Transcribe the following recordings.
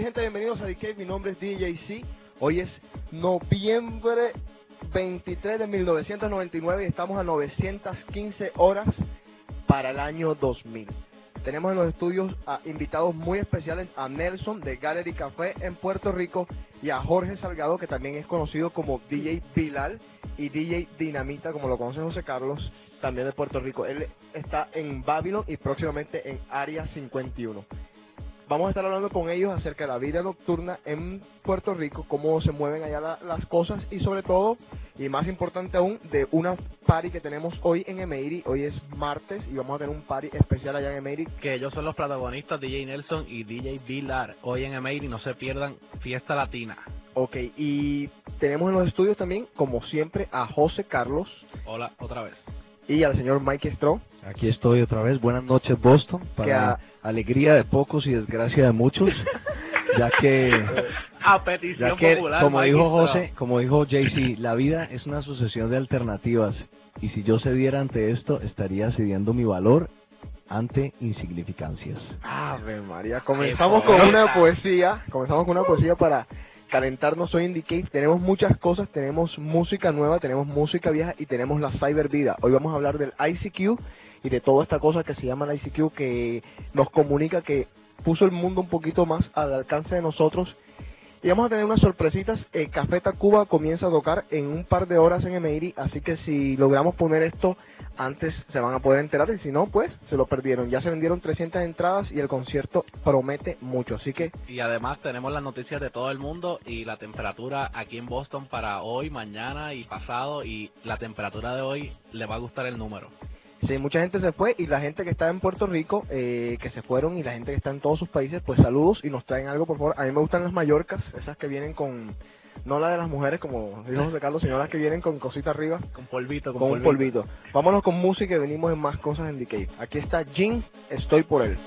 Gente, bienvenidos a DK. Mi nombre es DJC. Hoy es noviembre 23 de 1999 y estamos a 915 horas para el año 2000. Tenemos en los estudios a invitados muy especiales a Nelson de Gallery Café en Puerto Rico y a Jorge Salgado, que también es conocido como DJ Bilal y DJ Dinamita, como lo conoce José Carlos, también de Puerto Rico. Él está en Babylon y próximamente en Área 51. Vamos a estar hablando con ellos acerca de la vida nocturna en Puerto Rico, cómo se mueven allá la- las cosas y sobre todo, y más importante aún, de una party que tenemos hoy en Emery. Hoy es martes y vamos a tener un party especial allá en Emery. que ellos son los protagonistas, DJ Nelson y DJ Vilar. Hoy en Emery no se pierdan Fiesta Latina. Ok, y tenemos en los estudios también, como siempre, a José Carlos Hola, otra vez. y al señor Mike Stroh. Aquí estoy otra vez. Buenas noches, Boston. Que Para a- alegría de pocos y desgracia de muchos. ya que, A petición ya que popular. como dijo. José, como dijo JC, la vida es una sucesión de alternativas. Y si yo cediera ante esto, estaría cediendo mi valor ante insignificancias. Ave María, comenzamos con una poesía, comenzamos con una poesía para calentarnos hoy en Decay. Tenemos muchas cosas, tenemos música nueva, tenemos música vieja y tenemos la cyber vida. Hoy vamos a hablar del ICQ y de toda esta cosa que se llama el ICQ que nos comunica que puso el mundo un poquito más al alcance de nosotros. Y vamos a tener unas sorpresitas. Eh, Café Tacuba comienza a tocar en un par de horas en Emery, así que si logramos poner esto antes se van a poder enterar y si no, pues se lo perdieron. Ya se vendieron 300 entradas y el concierto promete mucho, así que Y además tenemos las noticias de todo el mundo y la temperatura aquí en Boston para hoy, mañana y pasado. Y la temperatura de hoy le va a gustar el número. Sí, mucha gente se fue y la gente que está en Puerto Rico, eh, que se fueron y la gente que está en todos sus países, pues saludos y nos traen algo, por favor. A mí me gustan las mallorcas, esas que vienen con, no la de las mujeres como dijo José Carlos, sino las que vienen con cosita arriba, Con polvito, con, con un polvito. Vámonos con música y venimos en más cosas en Decay. Aquí está Jin, estoy por él.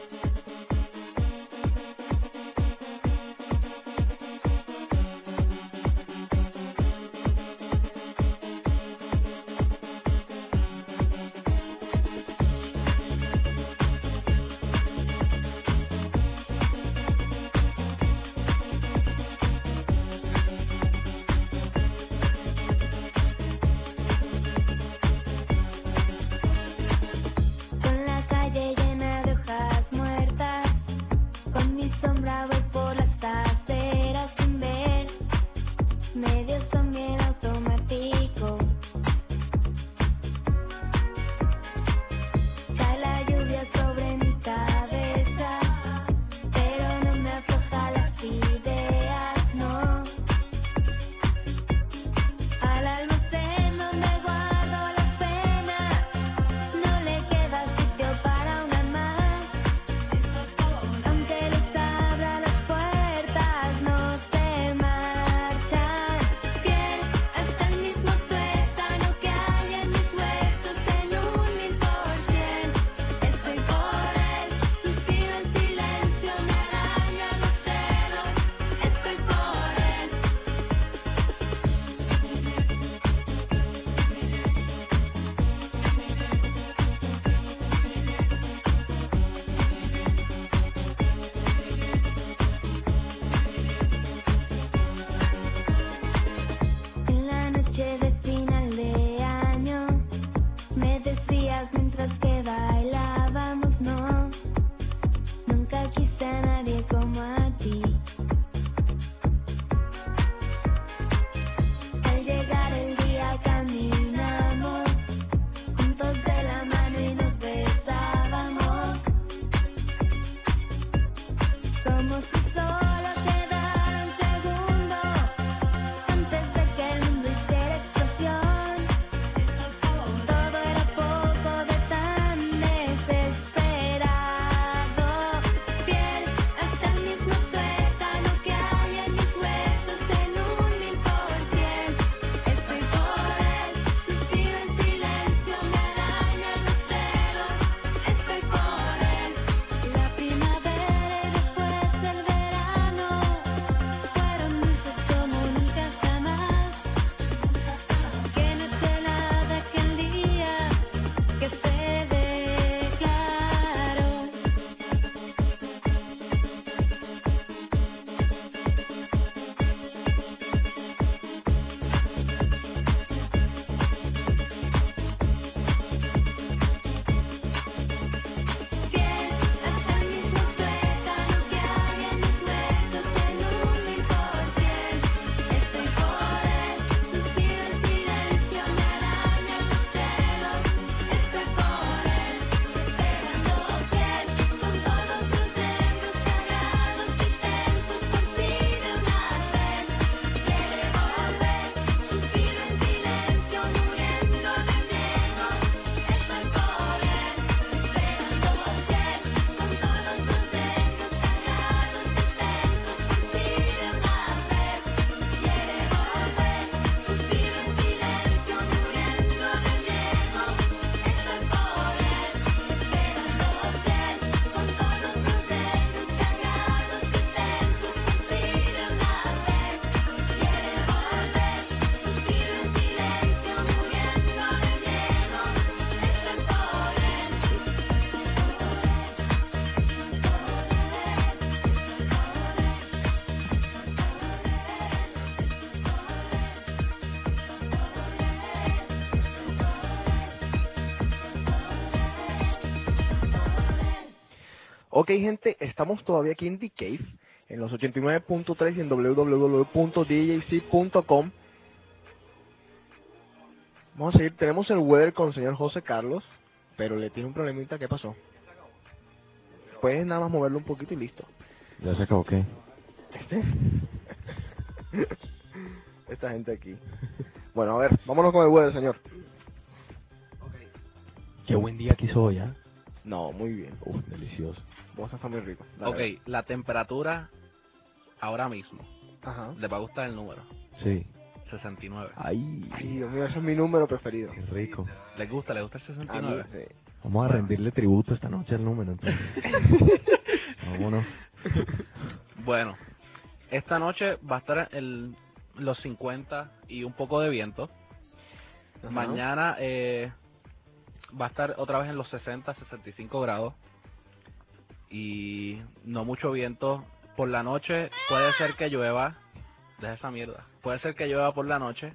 Ok, gente, estamos todavía aquí en The Cave, en los 89.3 y en www.djc.com. Vamos a seguir, tenemos el weather con el señor José Carlos, pero le tiene un problemita, ¿qué pasó? Puedes nada más moverlo un poquito y listo. Ya se acabó, ¿qué? Este. Esta gente aquí. Bueno, a ver, vámonos con el weather, señor. Qué buen día que hizo hoy, ¿ah? No, muy bien. Uf, delicioso. Vos está muy rico. Dale, Ok, dale. la temperatura ahora mismo. Ajá. ¿Les va a gustar el número? Sí. 69. Ay, Ay, Dios mío, ese es mi número preferido. qué rico. ¿Les gusta? ¿Les gusta el A mí, 69? sí. Vamos a rendirle tributo esta noche al número, entonces. Vámonos. Bueno, esta noche va a estar en los 50 y un poco de viento. Ajá. Mañana eh, va a estar otra vez en los 60, 65 grados. Y no mucho viento. Por la noche puede ser que llueva. Deja esa mierda. Puede ser que llueva por la noche.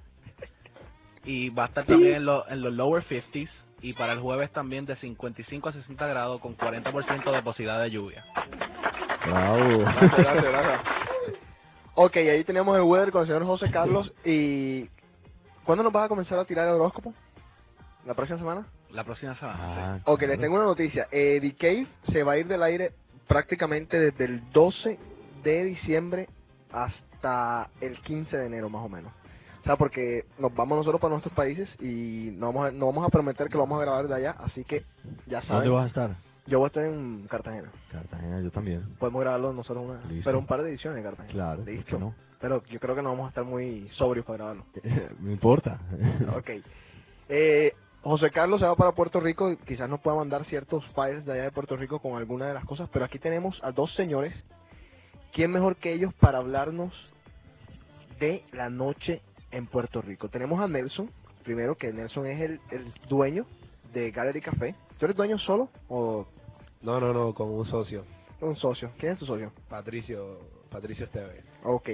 Y va a estar también en, lo- en los lower 50s. Y para el jueves también de 55 a 60 grados con 40% de posibilidad de lluvia. Bravo. Gracias, gracias, gracias. Ok, ahí tenemos el weather con el señor José Carlos. ¿Y cuándo nos vas a comenzar a tirar el horóscopo? ¿La próxima semana? La próxima semana. Ah, Ok, les tengo una noticia. Eh, The Cave se va a ir del aire prácticamente desde el 12 de diciembre hasta el 15 de enero, más o menos. O sea, porque nos vamos nosotros para nuestros países y no vamos a, no vamos a prometer que lo vamos a grabar de allá, así que ya ¿Dónde saben. vas a estar? Yo voy a estar en Cartagena. Cartagena, yo también. Podemos grabarlo nosotros una, Listo. pero un par de ediciones en Cartagena. Claro, ¿por Listo. no? Pero yo creo que no vamos a estar muy sobrios para grabarlo. Me importa. ok. Eh, José Carlos se va para Puerto Rico y quizás nos pueda mandar ciertos files de allá de Puerto Rico con alguna de las cosas, pero aquí tenemos a dos señores. ¿Quién mejor que ellos para hablarnos de la noche en Puerto Rico? Tenemos a Nelson, primero que Nelson es el, el dueño de Gallery Café. ¿Tú eres dueño solo o No, no, no, con un socio, un socio? ¿Quién es tu socio? Patricio, Patricio Esteve. Ok.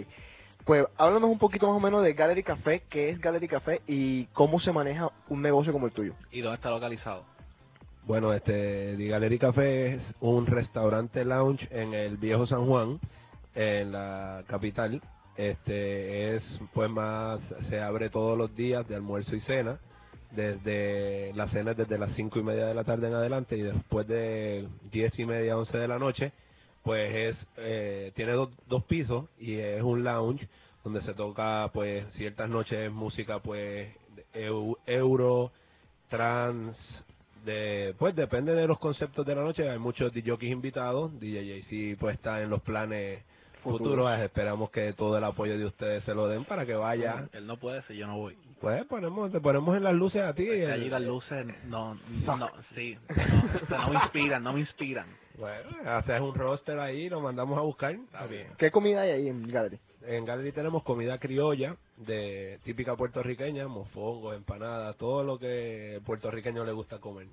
Pues háblanos un poquito más o menos de Gallery Café, qué es Gallery Café y cómo se maneja un negocio como el tuyo. ¿Y dónde está localizado? Bueno, este, The Gallery Café es un restaurante lounge en el viejo San Juan, en la capital. Este es, pues más, se abre todos los días de almuerzo y cena. Desde la cena es desde las cinco y media de la tarde en adelante y después de diez y media, once de la noche, pues es, eh, tiene dos, dos pisos y es un lounge donde se toca, pues, ciertas noches música, pues, eu- euro, trans, de pues depende de los conceptos de la noche hay muchos DJs invitados DJ JC pues está en los planes Futuros. esperamos que todo el apoyo de ustedes se lo den para que vaya Él no puede si yo no voy. pues ponemos te ponemos en las luces a ti el- allí las luces no, no, sí, no, o sea, no me inspiran, no me inspiran. Bueno haces un roster ahí lo mandamos a buscar Está bien. ¿Qué comida hay ahí en Gallery? en Gallery tenemos comida criolla de típica puertorriqueña mofongo empanadas todo lo que el puertorriqueño le gusta comer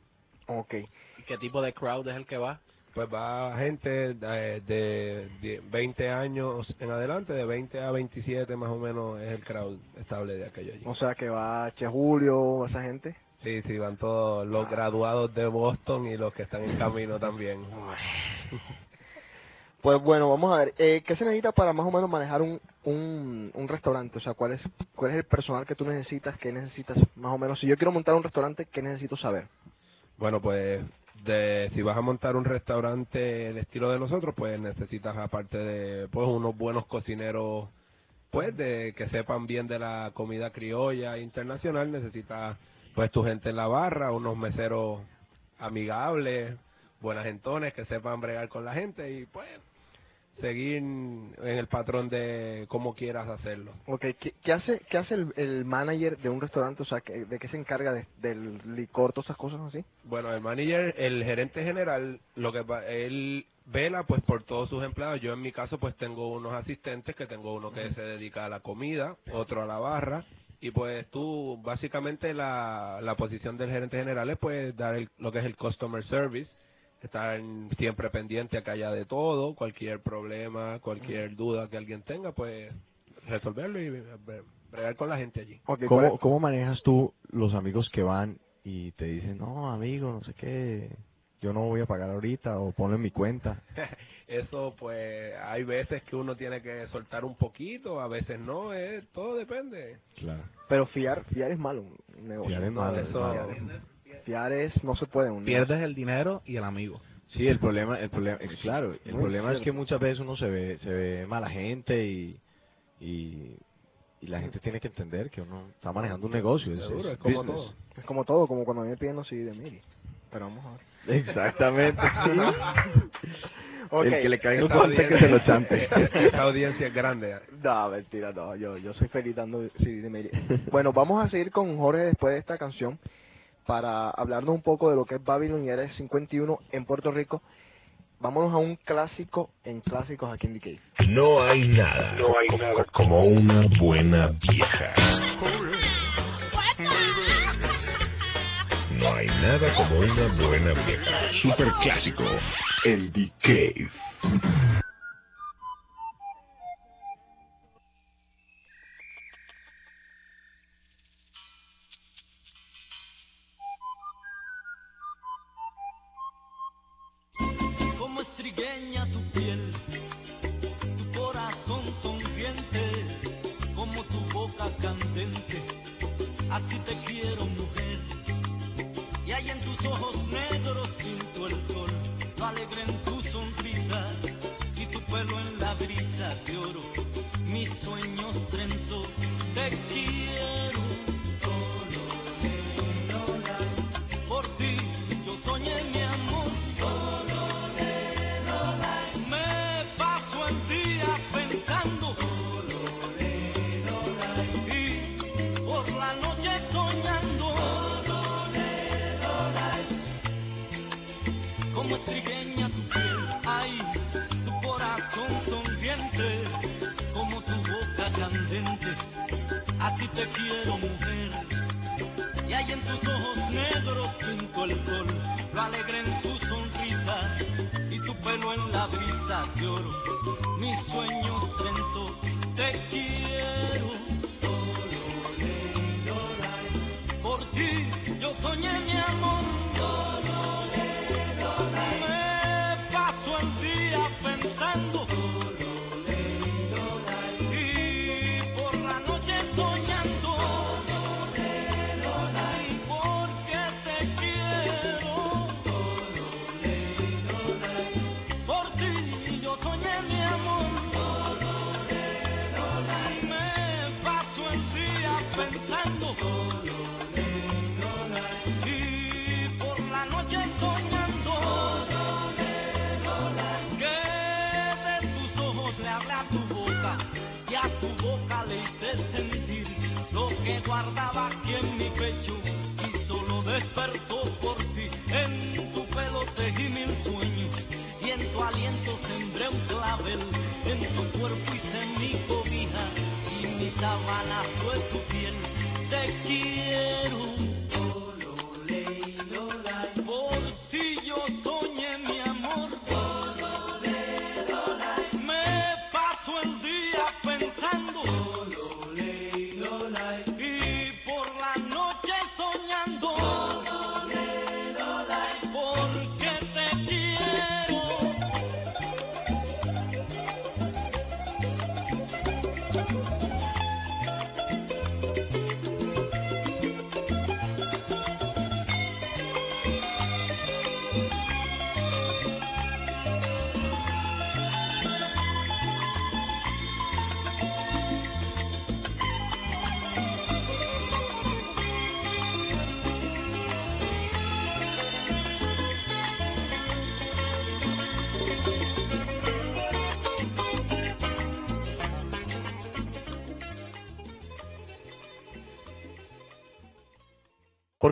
Ok. ¿Y qué tipo de crowd es el que va? Pues va gente de, de, de 20 años en adelante, de 20 a 27 más o menos es el crowd estable de aquello allí. O sea que va Che Julio, esa gente. Sí, sí, van todos los graduados de Boston y los que están en camino también. Pues bueno, vamos a ver. Eh, ¿Qué se necesita para más o menos manejar un, un, un restaurante? O sea, ¿cuál es, ¿cuál es el personal que tú necesitas? ¿Qué necesitas más o menos? Si yo quiero montar un restaurante, ¿qué necesito saber? Bueno, pues de si vas a montar un restaurante el estilo de nosotros, pues necesitas aparte de pues unos buenos cocineros pues de que sepan bien de la comida criolla internacional, necesitas pues tu gente en la barra, unos meseros amigables, buenas gentones que sepan bregar con la gente y pues seguir en el patrón de cómo quieras hacerlo. Ok, ¿qué, qué hace, qué hace el, el manager de un restaurante? O sea, ¿qué- ¿de qué se encarga de- del licor, todas esas cosas así? Bueno, el manager, el gerente general, lo que pa- él vela pues por todos sus empleados. Yo en mi caso pues tengo unos asistentes que tengo uno que se dedica a la comida, otro a la barra y pues tú básicamente la, la posición del gerente general es pues dar el- lo que es el customer service, estar siempre pendiente a que haya de todo, cualquier problema, cualquier duda que alguien tenga pues resolverlo y bre- bregar con la gente allí. Ok, ¿cuál ¿Cómo, es- ¿Cómo manejas tú los amigos que van y te dicen, no, amigo, no sé qué? yo no voy a pagar ahorita o ponlo en mi cuenta. Eso, pues, hay veces que uno tiene que soltar un poquito, a veces no, eh, todo depende. Claro. Pero fiar, fiar es malo, un negocio. Fiar es malo, eso- fiar es- Fiar es, no se puede. Un Pierdes el dinero y el amigo. Sí, el problema, el problema, eh, claro, el Muy problema es cierto. que muchas veces uno se ve, se ve mala gente y, y, y la gente tiene que entender que uno está manejando un negocio. es- Seguro, es es como business. todo. Es como todo, como cuando a mí me piden los CD de Miri. Pero vamos a ver. Exactamente. Ok. El que le caiga un guante que se lo chante. Esta audiencia es grande. No, mentira, no, yo, yo soy feliz dando CD de Miri. Bueno, vamos a seguir con Jorge después de esta canción para hablarnos un poco de lo que es Babylon y Área 51 en Puerto Rico. Vámonos a un clásico en clásicos aquí en Cave. No hay nada, no hay nada como una buena vieja. No hay nada como una buena vieja. Super clásico, el The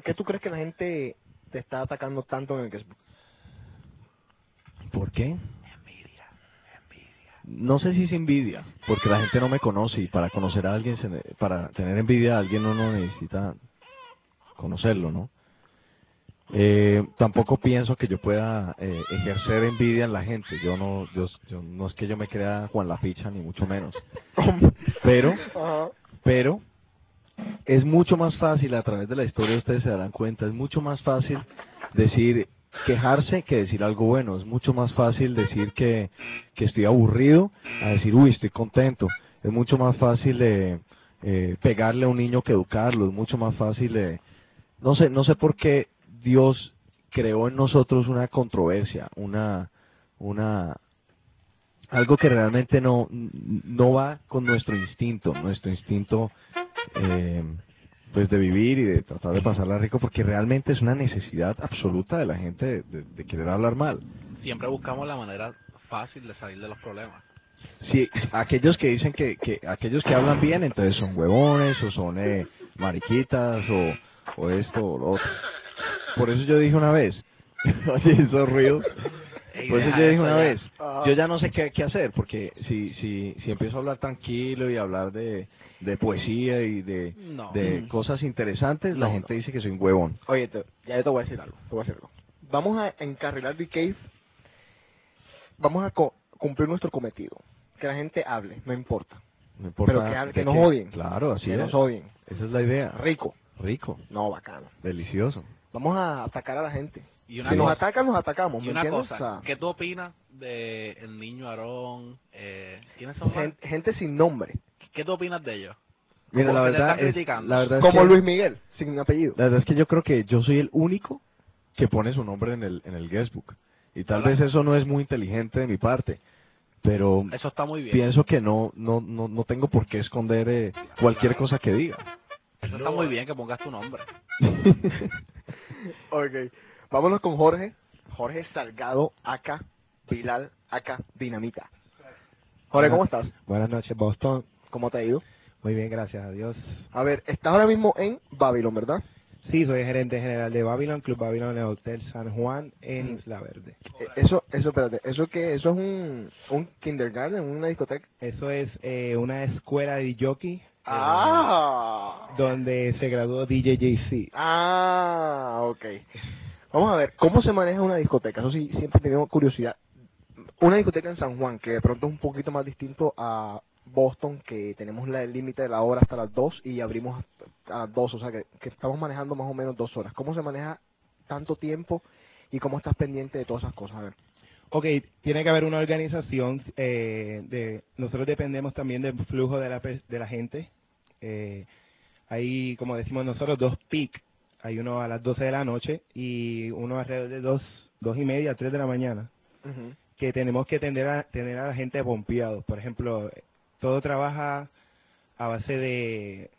qué tú crees que la gente te está atacando tanto en el Facebook? ¿Por qué? No sé si es envidia, porque la gente no me conoce y para conocer a alguien, se ne- para tener envidia a alguien uno necesita conocerlo, ¿no? Eh, tampoco pienso que yo pueda eh, ejercer envidia en la gente. Yo no, yo, yo- no es que yo me crea Juan la Picha ni mucho menos. Pero, Ajá. pero es mucho más fácil a través de la historia ustedes se darán cuenta es mucho más fácil decir quejarse que decir algo bueno. Es mucho más fácil decir que, que estoy aburrido a decir, uy, estoy contento. Es mucho más fácil eh, pegarle a un niño que educarlo. Es mucho más fácil. no sé, no sé por qué Dios creó en nosotros una controversia, una, una, algo que realmente no, no va con nuestro instinto, nuestro instinto, eh, pues de vivir y de tratar de pasarla rico, porque realmente es una necesidad absoluta de la gente de, de- de querer hablar mal. Siempre buscamos la manera fácil de salir de los problemas. Si aquellos que dicen que, que aquellos que hablan bien, entonces son huevones o son eh, mariquitas o, o esto o lo otro. Por eso yo dije una vez, oye, esos ruidos. Por eso yo dije una vez, yo ya no sé qué, qué hacer, porque si, si, si empiezo a hablar tranquilo y hablar de, de poesía y de, No. de Mm. cosas interesantes, la gente no. dice que soy un huevón. Oye, te- ya te voy a decir algo. Te voy a decir algo. Vamos a encarrilar The Cave. Vamos a co- cumplir nuestro cometido. Que la gente hable, no importa. No importa Pero que hable- que nos odien. Claro, así que es. nos odien. Esa es la idea. Rico. Rico, No, bacano. delicioso. Vamos a atacar a la gente. Y una Si nos atacan, nos atacamos. y ¿me una entiendes? cosa, ¿qué tú opinas de el niño Aarón? Eh, ¿Quiénes son gente sin nombre. ¿Qué tú opinas de ellos? Mira, la verdad, es, criticando. la verdad es Como que- Luis Miguel, sin apellido. La verdad es que yo creo que yo soy el único que pone su nombre en el, en el guestbook. Y tal Hola. vez eso no es muy inteligente de mi parte, pero Eso está muy bien. pienso que no, no, no, no tengo por qué esconder eh, cualquier cosa que diga. Eso está muy bien que pongas tu nombre. ok. Vámonos con Jorge. Jorge Salgado, acá. Bilal, acá. Dinamita. Jorge, ¿cómo estás? Buenas noches, Boston. ¿Cómo te ha ido? Muy bien, gracias a Dios. A ver, estás ahora mismo en Babylon, ¿verdad? Sí, soy gerente general de Babylon, Club Babylon en el Hotel San Juan en Mm. Isla Verde. Eh, Eso, eso, espérate. ¿Eso qué? ¿Eso es un, un kindergarten, una discoteca? Eso es eh, una escuela de jockey eh, Ah. donde se graduó DJ JC. Ah, ok. Vamos a ver, ¿cómo se maneja una discoteca? Eso sí, siempre tenido curiosidad. Una discoteca en San Juan, que de pronto es un poquito más distinto a Boston, que tenemos el límite de la hora hasta las 2 y abrimos a las 2, o sea que, estamos manejando más o menos dos horas. ¿Cómo se maneja tanto tiempo y cómo estás pendiente de todas esas cosas? A ver. Ok, tiene que haber una organización. Eh, de Nosotros dependemos también del flujo de la, de la gente. Eh, hay, como decimos nosotros, dos peak. Hay uno a las 12 de la noche y uno alrededor de dos, dos y media, tres de la mañana. que tenemos que tener a, tener a la gente pompeado. Por ejemplo, todo trabaja a base de...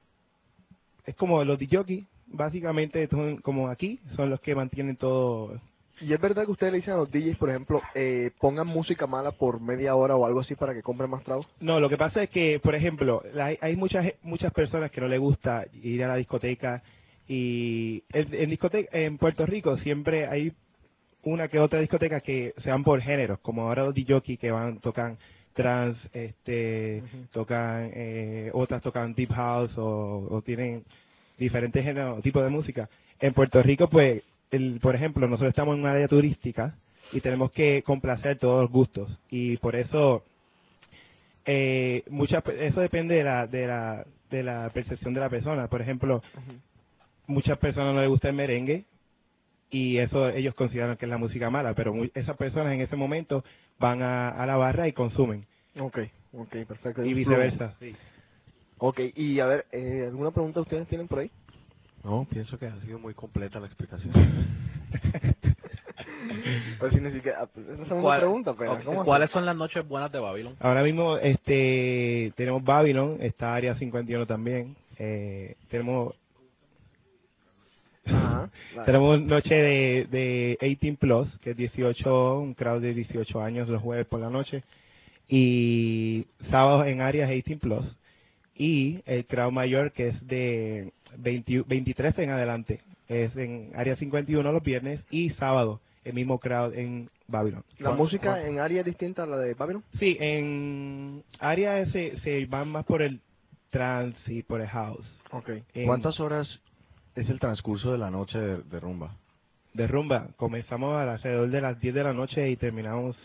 Es como los DJ, básicamente son como aquí, son los que mantienen todo... Y es verdad que ustedes le dicen a los DJs, por ejemplo, eh, pongan música mala por media hora o algo así para que compren más tragos. No, lo que pasa es que, por ejemplo, hay, hay muchas muchas personas que no les gusta ir a la discoteca y en, en discoteca en Puerto Rico siempre hay una que otra discoteca que se van por géneros, como ahora los DJ que van tocan trans, este, tocan eh, otras tocan deep house o, o tienen diferentes géneros, tipos de música. En Puerto Rico, pues, el, por ejemplo, nosotros estamos en un área turística y tenemos que complacer todos los gustos y por eso eh, eso depende de la, de la de la percepción de la persona. Por ejemplo, muchas personas no les gusta el merengue y eso ellos consideran que es la música mala, pero mu- esas personas en ese momento van a, a la barra y consumen Ok, ok, perfecto. y viceversa. Sí. Ok, y a ver, eh, ¿alguna pregunta ustedes tienen por ahí? No, pienso que ha sido muy completa la explicación. Pues sí, ni siquiera, esa es una ¿Cuál- pregunta, pero ok, ¿cómo ¿Cuáles son las noches buenas de Babylon? Ahora mismo este tenemos Babylon, está Área 51 también. Eh, tenemos Ajá, vale. tenemos noche de, de 18 plus, que es 18, un crowd de 18 años los jueves por la noche. Y sábados en áreas 18 plus. Y el crowd mayor, que es de 20 23 en adelante. Es en área 51 los viernes y sábado, el mismo crowd en Babylon. ¿La música en área distinta a la de Babylon? Sí, en área se, se van más por el trance y por el house. Ok. En- ¿Cuántas horas es el transcurso de la noche de, de rumba? de rumba. Comenzamos a alrededor de las 10 de la noche y terminamos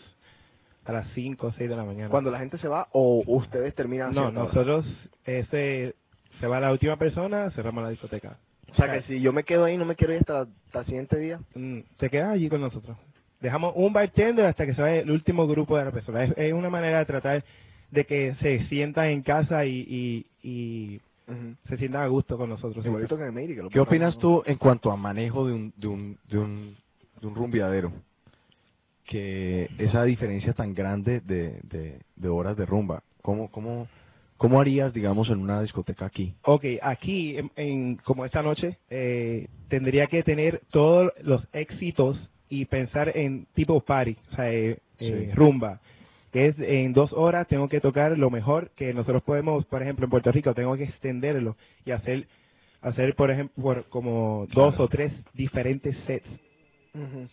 a las 5 o 6 de la mañana. ¿Cuando la gente se va o ustedes terminan? No, nosotros, ese, se va la última persona, cerramos la discoteca. O sea que si yo me quedo ahí, no me quiero ir hasta, hasta el siguiente día. Mm, te quedas allí con nosotros. Dejamos un bartender hasta que se vaya el último grupo de la persona. Es, es una manera de tratar de que se sientan en casa y, y, y se sientan a gusto con nosotros. Igualito que en el Meiri, que lo ¿Qué opinas tú en cuanto a manejo de un, de un, de un, de un rumbeadero? Que esa diferencia tan grande de, de, de horas de rumba, ¿cómo, cómo, ¿cómo harías, digamos, en una discoteca aquí? Ok, aquí, en, en- como esta noche, eh, tendría que tener todos los éxitos y pensar en tipo party, o sea, eh, eh, rumba, que es en dos horas tengo que tocar lo mejor que nosotros podemos, por ejemplo, en Puerto Rico, tengo que extenderlo y hacer, hacer por ejemplo, por como dos Claro. o tres diferentes sets.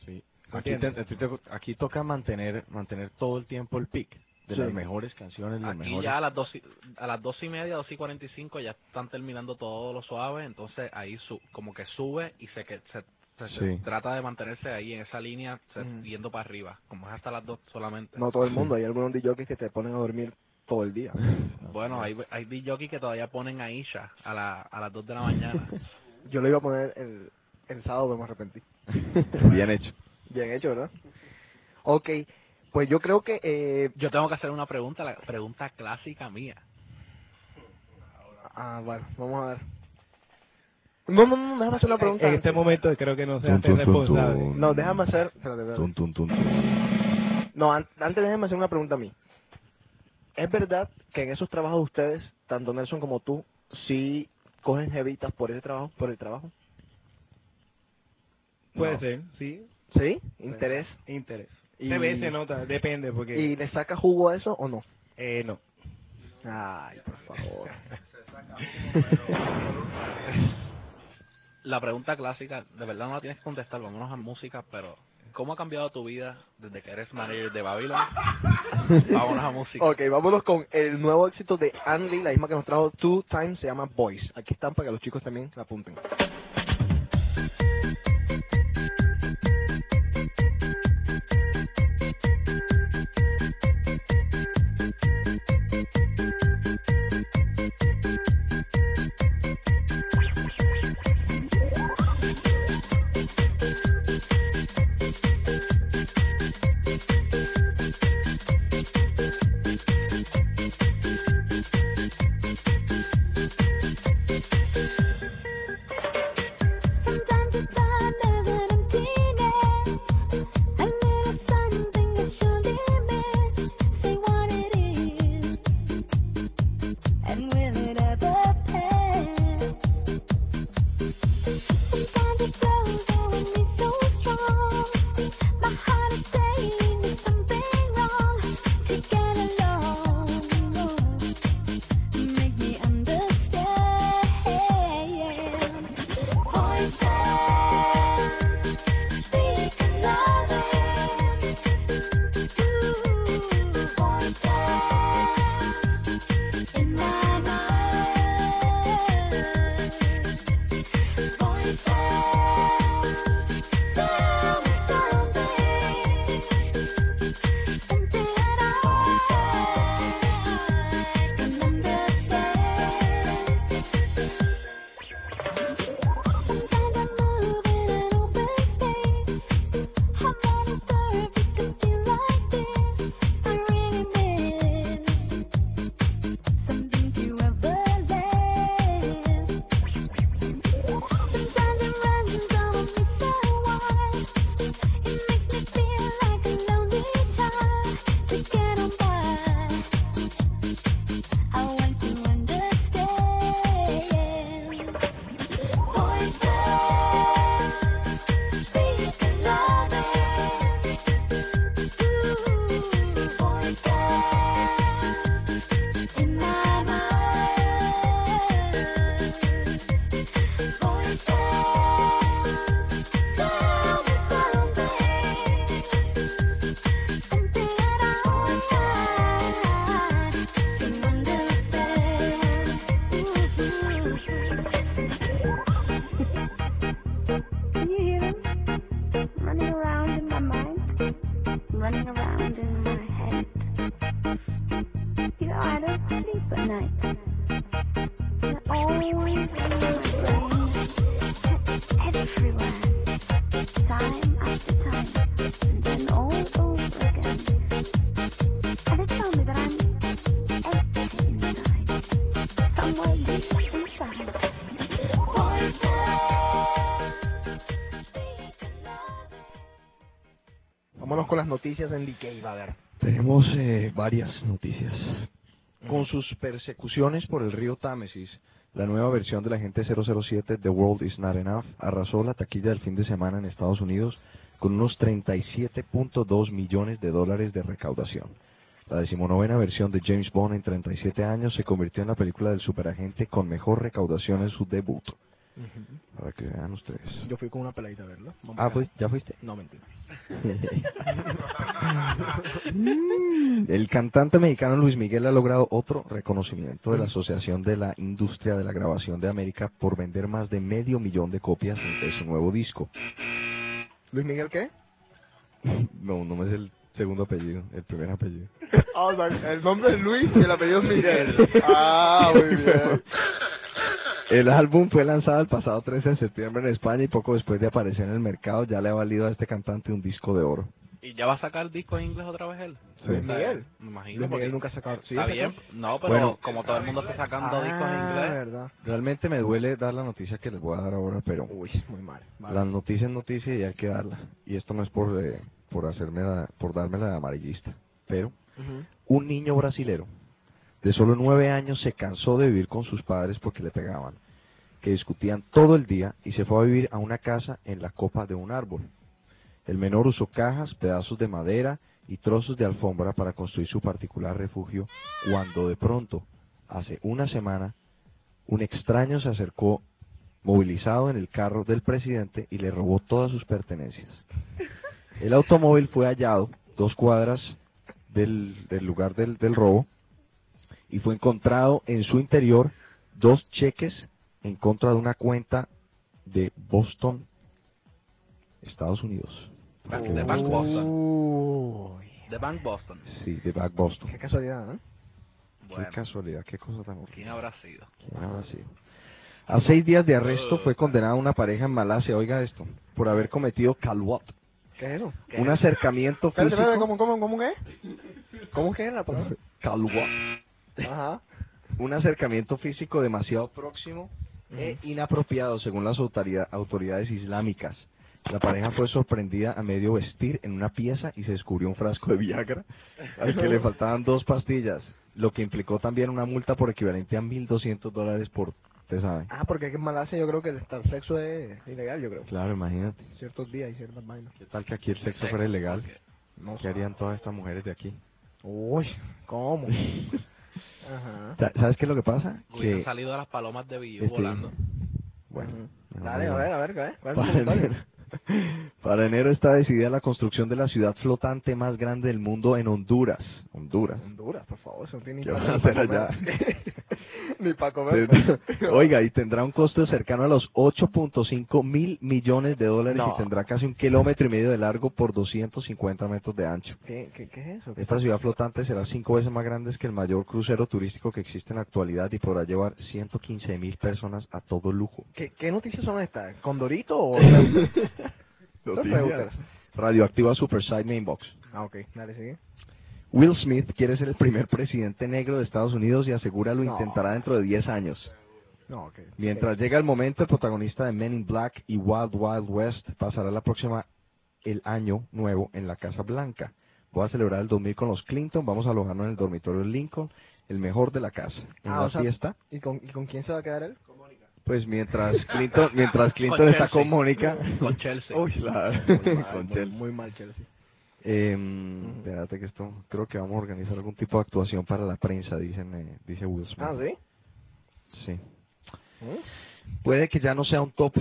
Sí. Aquí, aquí te- aquí toca mantener mantener todo el tiempo el pick de Sí. las mejores canciones, las Aquí mejores. ya a las dos y, a las dos y media, dos y cuarenta y cinco ya están terminando todo lo suave, entonces ahí su, como que sube y se que se, se- se Sí. trata de mantenerse ahí en esa línea, se- Ujú. yendo para arriba, como es hasta las dos solamente. No todo el mundo, hay algunos DJs que te ponen a dormir todo el día. Bueno, hay hay DJ que todavía ponen a Isha a, la, a las dos de la mañana. Yo lo iba a poner el, el sábado, pero me arrepentí. Bien hecho. Bien hecho, ¿verdad? Ok, pues yo creo que... Eh, Yo tengo que hacer una pregunta, la pregunta clásica mía. ah, bueno, vamos a ver. No, no, no, déjame hacer una pregunta. En este momento creo que no se hace responsable. No, déjame hacer... Espérate, espérate. Tun, tun, tun, tun. No, an- antes déjame hacer una pregunta a mí. ¿Es verdad que en esos trabajos de ustedes, tanto Nelson como tú, sí cogen jevitas por ese trabajo, por el trabajo? Puede No. ser, sí. ¿Sí? ¿Interés? Interés. Y- Se ve, se nota, depende, porque... ¿Y le saca jugo a eso o no? Eh, no. Ay, por favor. La pregunta clásica, de verdad no la tienes que contestar, vámonos a música, pero ¿cómo ha cambiado tu vida desde que eres manager de Babylon? vámonos a música. ok, vámonos con el nuevo éxito de Andy, la misma que nos trajo Two Times, se llama Boys. Aquí están para que los chicos también la apunten. Noticias en Decay, a. Tenemos eh, varias noticias. Con sus persecuciones por el río Támesis, la nueva versión del agente 007 The World Is Not Enough arrasó la taquilla del fin de semana en Estados Unidos con unos 37.2 millones de dólares de recaudación. La decimonovena versión de James Bond en 37 años se convirtió en la película del superagente con mejor recaudación en su debut. Para que vean ustedes. Yo fui con una peladita a verlo. Vamos Ah, a pues, ¿ya fuiste? No, mentira. El cantante mexicano Luis Miguel ha logrado otro reconocimiento de la Asociación de la Industria de la Grabación de América por vender más de medio millón de copias de su nuevo disco. ¿Luis Miguel qué? No, no me es el segundo apellido, el primer apellido. Ah, el nombre es Luis y el apellido es Miguel. Ah, muy bien. El álbum fue lanzado el pasado 13 de septiembre en España y poco después de aparecer en el mercado ya le ha valido a este cantante un disco de oro. ¿Y ya va a sacar disco en inglés otra vez él? Sí. Luis Miguel. Me imagino. Luis Miguel nunca ha sacado. ¿sí está bien. No, pero Bueno. como todo el mundo está sacando discos en Ah, inglés. verdad. Realmente me duele dar la noticia que les voy a dar ahora, pero Uy, muy mal. Vale. La noticia es noticia y hay que darla. Y esto no es por eh, por hacerme la- por darme la de amarillista, pero un niño brasilero de solo nueve años se cansó de vivir con sus padres porque le pegaban, que discutían todo el día y se fue a vivir a una casa en la copa de un árbol. El menor usó cajas, pedazos de madera y trozos de alfombra para construir su particular refugio cuando de pronto, hace una semana, un extraño se acercó movilizado en el carro del presidente y le robó todas sus pertenencias. El automóvil fue hallado dos cuadras del, lugar del robo y fue encontrado en su interior dos cheques en contra de una cuenta de Boston, Estados Unidos. De Bank. Boston. De Bank Boston. Sí, de Back Boston. qué casualidad, ¿eh? Bueno, Qué casualidad, qué cosa tan horrible. ¿quién habrá sido? ¿Quién habrá sido? A seis días de arresto fue condenada una pareja en Malasia, oiga esto, por haber cometido calwat, ¿Qué es eso? un acercamiento físico. ¿cómo, cómo, cómo qué? ¿Cómo que es la palabra? Calwat. Ajá. un acercamiento físico demasiado próximo e inapropiado según las autoridad- autoridades islámicas. La pareja fue sorprendida a medio vestir en una pieza y se descubrió un frasco de Viagra al que le faltaban dos pastillas, lo que implicó también una multa por equivalente a 1.200 dólares por, usted sabe. Ah, porque aquí en Malasia yo creo que el el sexo es ilegal, yo creo. Claro, imagínate. Ciertos días y ciertas vainas. ¿Qué tal que aquí el sexo fuera ilegal? No ¿Qué harían todas estas mujeres de aquí? Uy, ¿cómo? Ajá. Sa- ¿Sabes qué es lo que pasa? Hubieran Que, salido las palomas de Billu este, volando. bueno, Dale, a ver, a ver. ¿Cuál es Para enero, para enero está decidida la construcción de la ciudad flotante más grande del mundo en Honduras. Honduras. Honduras, por favor, eso tiene ¿Qué van a hacer allá? ni para comer. Oiga, y tendrá un costo cercano a los 8.5 mil millones de dólares No. y tendrá casi un kilómetro y medio de largo por 250 metros de ancho. ¿Qué, qué, ¿Qué es eso? Esta ciudad flotante será cinco veces más grande que el mayor crucero turístico que existe en la actualidad y podrá llevar 115 mil personas a todo lujo. ¿Qué, ¿Qué noticias son estas? ¿Condorito o...? Noticias. Reuters. Radioactiva Superside Mainbox. Ah, ok, dale, sigue. Will Smith quiere ser el primer presidente negro de Estados Unidos y asegura lo No. intentará dentro de 10 años. No. Mientras llega el momento, el protagonista de Men in Black y Wild Wild West pasará la próxima el año nuevo en la Casa Blanca. Voy a celebrar el 2000 con los Clinton, vamos a alojarnos en el dormitorio Lincoln, el mejor de la casa. En Ah, la o sea- fiesta, ¿Y con, ¿Y con quién se va a quedar él? pues mientras Clinton, mientras Clinton Con está con Mónica, Con Chelsea. Uy, claro, Muy mal, con muy- Chelsea. Muy mal, Chelsea. Eh, espérate que esto, creo que vamos a organizar algún tipo de actuación para la prensa, dicen, eh, dice Will Smith. Ah, ¿sí? Sí. ¿Mm? Puede que ya no sea un top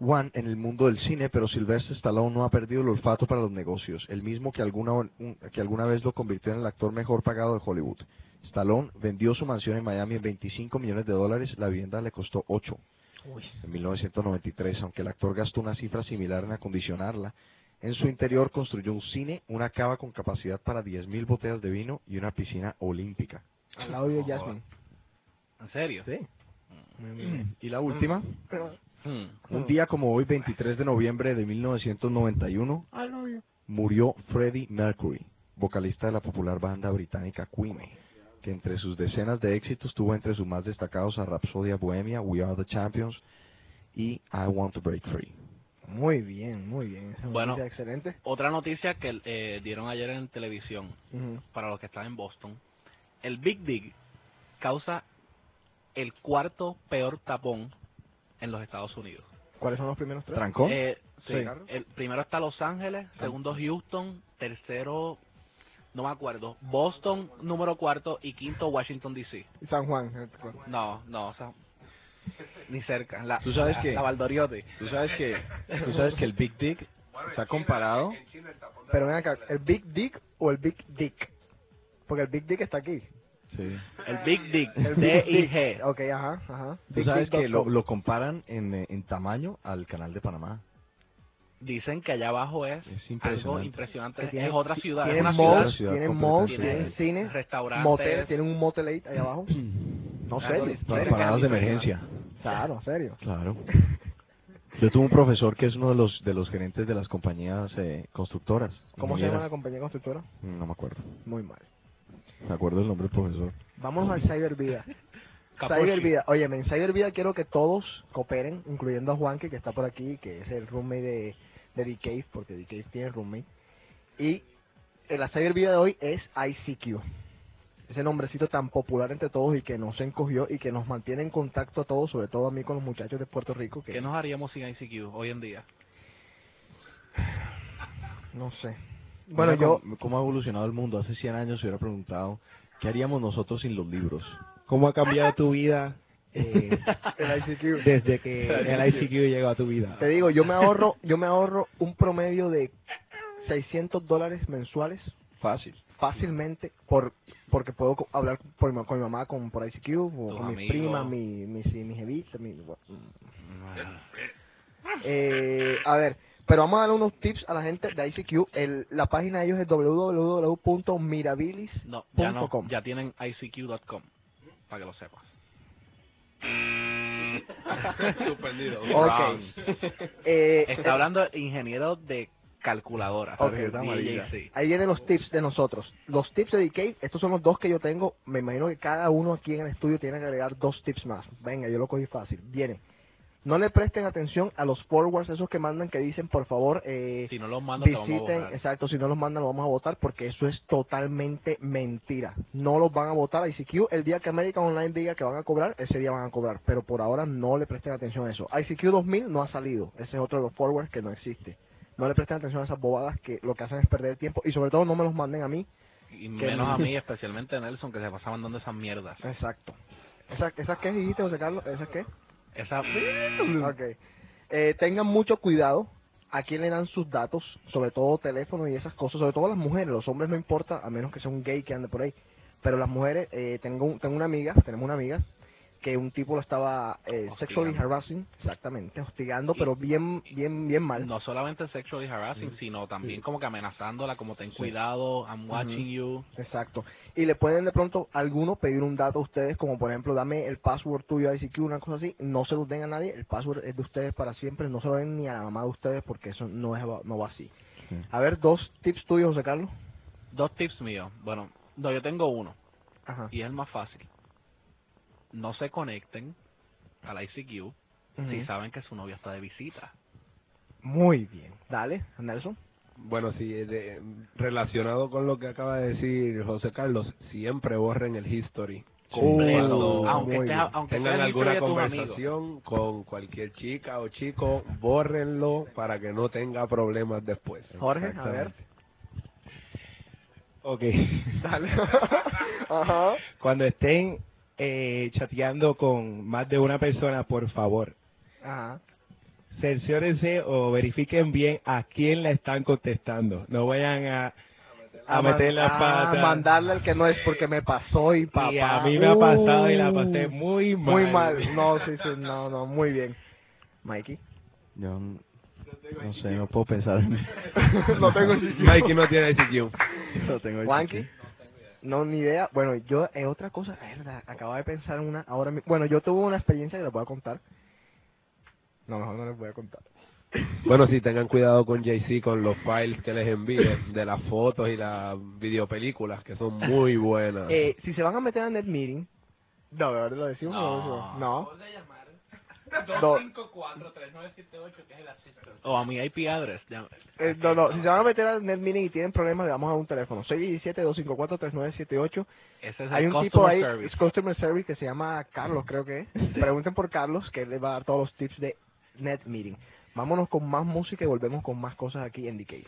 one en el mundo del cine, pero Sylvester Stallone no ha perdido el olfato para los negocios, el mismo que alguna, un- que alguna vez lo convirtió en el actor mejor pagado de Hollywood. Stallone vendió su mansión en Miami en 25 millones de dólares, la vivienda le costó 8 Uy. en 1993, aunque el actor gastó una cifra similar en acondicionarla. En su interior construyó un cine, una cava con capacidad para 10.000 botellas de vino y una piscina olímpica. Al lado de Jasmine. ¿En serio? Sí. Y la última, Hmm. un día como hoy, 23 de noviembre de 1991, I love you. murió Freddie Mercury, vocalista de la popular banda británica Queen, que entre sus decenas de éxitos tuvo entre sus más destacados a Rhapsodia Bohemia, We Are the Champions y I Want to Break Free. Muy bien, muy bien. Esa Bueno. noticia excelente. Otra noticia que eh, dieron ayer en televisión para los que están en Boston. El Big Dig causa el cuarto peor tapón en los Estados Unidos. ¿Cuáles son los primeros tres? ¿Trancón? Eh, sí, Sí. el primero está Los Ángeles, segundo Houston, tercero, no me acuerdo, Boston, número cuarto y quinto Washington DC. San Juan. No, no, o sea, ni cerca. La, ¿Tú sabes la, qué? La Valdoriotti. Tú sabes que, tú sabes que el Big Dick está comparado. Pero ven acá, ¿el Big Dick o el Big Dick? Porque el Big Dick está aquí. Sí. El Big Dig, El D Big I Dick. G. Ok, ajá, ajá. Tú sabes que lo, lo comparan en, en tamaño al canal de Panamá. Dicen que allá abajo es, Es algo impresionante. impresionante. Que tiene- es otra ciudad, Tienen una malls, ciudad. tienen malls, tienen cines, restaurantes. motel, tienen un motel ahí allá abajo. No, Algo serio. de- emergencia. Claro, serio. Claro. Yo tuve un profesor que es uno de los de los gerentes de las compañías eh, constructoras. ¿Cómo se llama la compañía constructora? No me acuerdo. Muy mal. Me acuerdo el nombre del profesor. Vámonos al Cyber Vida. Cyber Vida. Oye, en Cyber Vida quiero que todos cooperen, incluyendo a Juanque, que está por aquí, que es el roommate de, de The Cave, porque The Cave tiene roommate. Y en la Cyber Vida de hoy es ICQ. Ese nombrecito tan popular entre todos y que nos encogió y que nos mantiene en contacto a todos, sobre todo a mí con los muchachos de Puerto Rico, que ¿Qué nos haríamos sin ICQ hoy en día? no sé. Bueno, Mira yo... cómo, cómo ha evolucionado el mundo. Hace 100 años se hubiera preguntado, ¿qué haríamos nosotros sin los libros? ¿Cómo ha cambiado tu vida eh, El ICQ. desde que el ICQ llegó a tu vida? Te digo, yo me ahorro, yo me ahorro un promedio de 600 dólares mensuales Fácil. Fácilmente por porque puedo co- hablar por con mi mamá con por ICQ o con mis primas, mi mi mi, mi jevita, mi eh, a ver, pero vamos a darle unos tips a la gente de ICQ. El, la página de ellos es www.mirabilis. No, ya no, Punto com. ya tienen ICQ.com, para que lo sepas. Suspendido. Eh, Está hablando de ingeniero de calculadora. Ahí vienen los tips de nosotros. Los tips de DK, estos son los dos que yo tengo. Me imagino que cada uno aquí en el estudio tiene que agregar dos tips más. Venga, yo lo cogí fácil. Viene. No le presten atención a los forwards, esos que mandan que dicen, por favor, eh, Si no los vamos a visiten, exacto, si no los mandan, los vamos a votar porque eso es totalmente mentira. No los van a votar a ICQ. El día que American Online diga que van a cobrar, ese día van a cobrar. Pero por ahora no le presten atención a eso. ICQ 2000 no ha salido. Ese es otro de los forwards que no existe. No le presten atención a esas bobadas que lo que hacen es perder tiempo. Y sobre todo no me los manden a mí. Y menos a mí, especialmente a Nelson, que se pasa mandando esas mierdas. Exacto. ¿Esas, esas qué dijiste, José Carlos? ¿Esas qué? Esa... Ok. Eh, tengan mucho cuidado a quién le dan sus datos, sobre todo teléfono y esas cosas, sobre todo las mujeres, los hombres no importa, a menos que sea un gay que ande por ahí, pero las mujeres, eh, tengo, tengo una amiga, tenemos una amiga, que un tipo lo estaba eh, sexually harassing, exactamente, hostigando, pero bien, bien, bien mal. No solamente sexually harassing, sino también como que amenazándola, como ten cuidado, I'm watching you. Exacto. Y le pueden de pronto alguno pedir un dato a ustedes, como por ejemplo, dame el password tuyo a ICQ, una cosa así. No se los den a nadie, el password es de ustedes para siempre. No se lo den ni a la mamá de ustedes porque eso no, es, no va así. Sí. A ver, dos tips tuyos, José Carlos. Dos tips míos. Bueno, no, yo tengo uno. Ajá. Y es el más fácil. No se conecten al ICQ Ujú. si saben que su novia está de visita. Muy bien. Dale, Nelson. Bueno, sí, de- relacionado con lo que acaba de decir José Carlos, siempre borren el history. Completo. Cuando aunque aunque tengan alguna conversación con cualquier chica o chico, bórrenlo para que no tenga problemas después. Jorge, a ver. Ok. Dale. Ajá. Cuando estén eh, chateando con más de una persona, por favor, Ajá. cerciórense o verifiquen bien a quién le están contestando. No vayan a, a, meter la a pata. mandarle el que no es porque me pasó y papá. Y a mí me ha pasado y la Uh, pasé muy mal. Muy mal. No, sí, sí, no, no, muy bien. Mikey. Yo no sé, no puedo pensar en no tengo Mikey no tiene ICQ. no tengo Juanqui. No, ni idea. Bueno, yo, es otra cosa, es verdad, acabo de pensar en una ahora mismo. Bueno, yo tuve una experiencia que les voy a contar. No, mejor no les voy a contar. Bueno, sí, tengan cuidado con JC, con los files que les envíe de las fotos y las videopelículas, que son muy buenas. Eh, si se van a meter a NetMeeting, no, ¿de verdad lo decimos? o No. lo decimos? No. No. 254-3978, que es el assistant. O a mi IP address. ya- Eh, no, no, si se van a meter al NetMeeting y tienen problemas, le damos a un teléfono. 617-254-3978. Ese es Hay el un tipo ahí, service. es Customer Service, que se llama Carlos, creo que es. Pregunten por Carlos, que él les va a dar todos los tips de NetMeeting. Vámonos con más música y volvemos con más cosas aquí en Decay.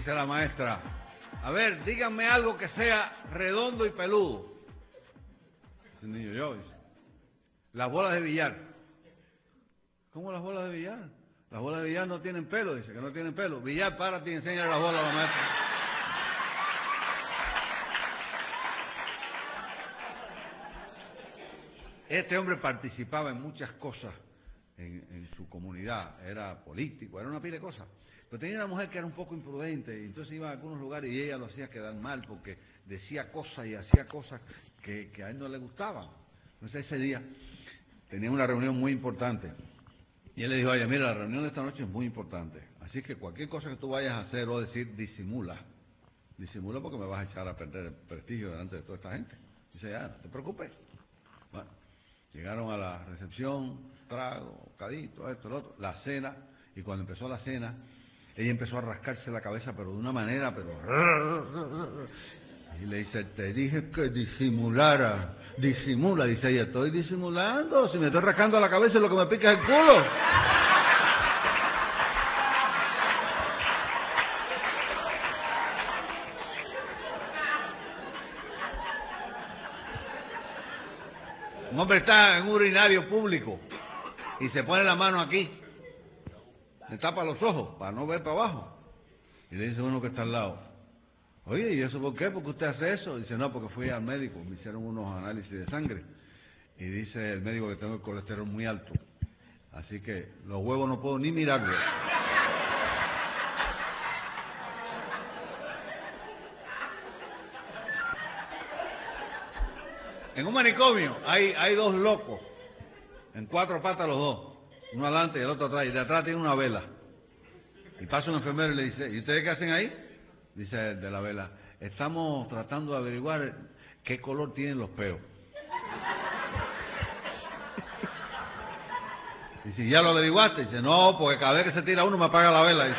Dice la maestra, a ver, díganme algo que sea redondo y peludo. El niño, yo, dice, las bolas de billar. ¿Cómo las bolas de billar? Las bolas de billar no tienen pelo, dice que no tienen pelo. Billar, párate y enseña las bolas a la maestra. Este hombre participaba en muchas cosas en, en su comunidad, era político, era una pila de cosas. Pero tenía una mujer que era un poco imprudente, y entonces iba a algunos lugares y ella lo hacía quedar mal porque decía cosas y hacía cosas que, a él no le gustaban. Entonces ese día tenía una reunión muy importante y él le dijo, oye, mira, la reunión de esta noche es muy importante, así que cualquier cosa que tú vayas a hacer o decir, disimula. Disimula porque me vas a echar a perder el prestigio delante de toda esta gente. Dice, ya, no te preocupes. Bueno, llegaron a la recepción, trago, cadito, esto, lo otro, la cena, y cuando empezó la cena, ella empezó a rascarse la cabeza, pero de una manera, pero... Y le dice, te dije que disimulara, disimula, dice ella, estoy disimulando, si me estoy rascando la cabeza lo que me pica es el culo. Un hombre está en un urinario público y se pone la mano aquí, le tapa los ojos para no ver para abajo. Y le dice uno que está al lado, oye, ¿y eso por qué? ¿Por qué usted hace eso? Dice, no, porque fui al médico, me hicieron unos análisis de sangre. Y dice el médico que tengo el colesterol muy alto. Así que los huevos no puedo ni mirarlos. En un manicomio hay, hay dos locos, en cuatro patas los dos, uno adelante y el otro atrás, y de atrás tiene una vela. Y pasa un enfermero y le dice, ¿y ustedes qué hacen ahí? Dice el de la vela, estamos tratando de averiguar qué color tienen los peos. Y si ya lo averiguaste, dice, no, porque cada vez que se tira uno me apaga la vela.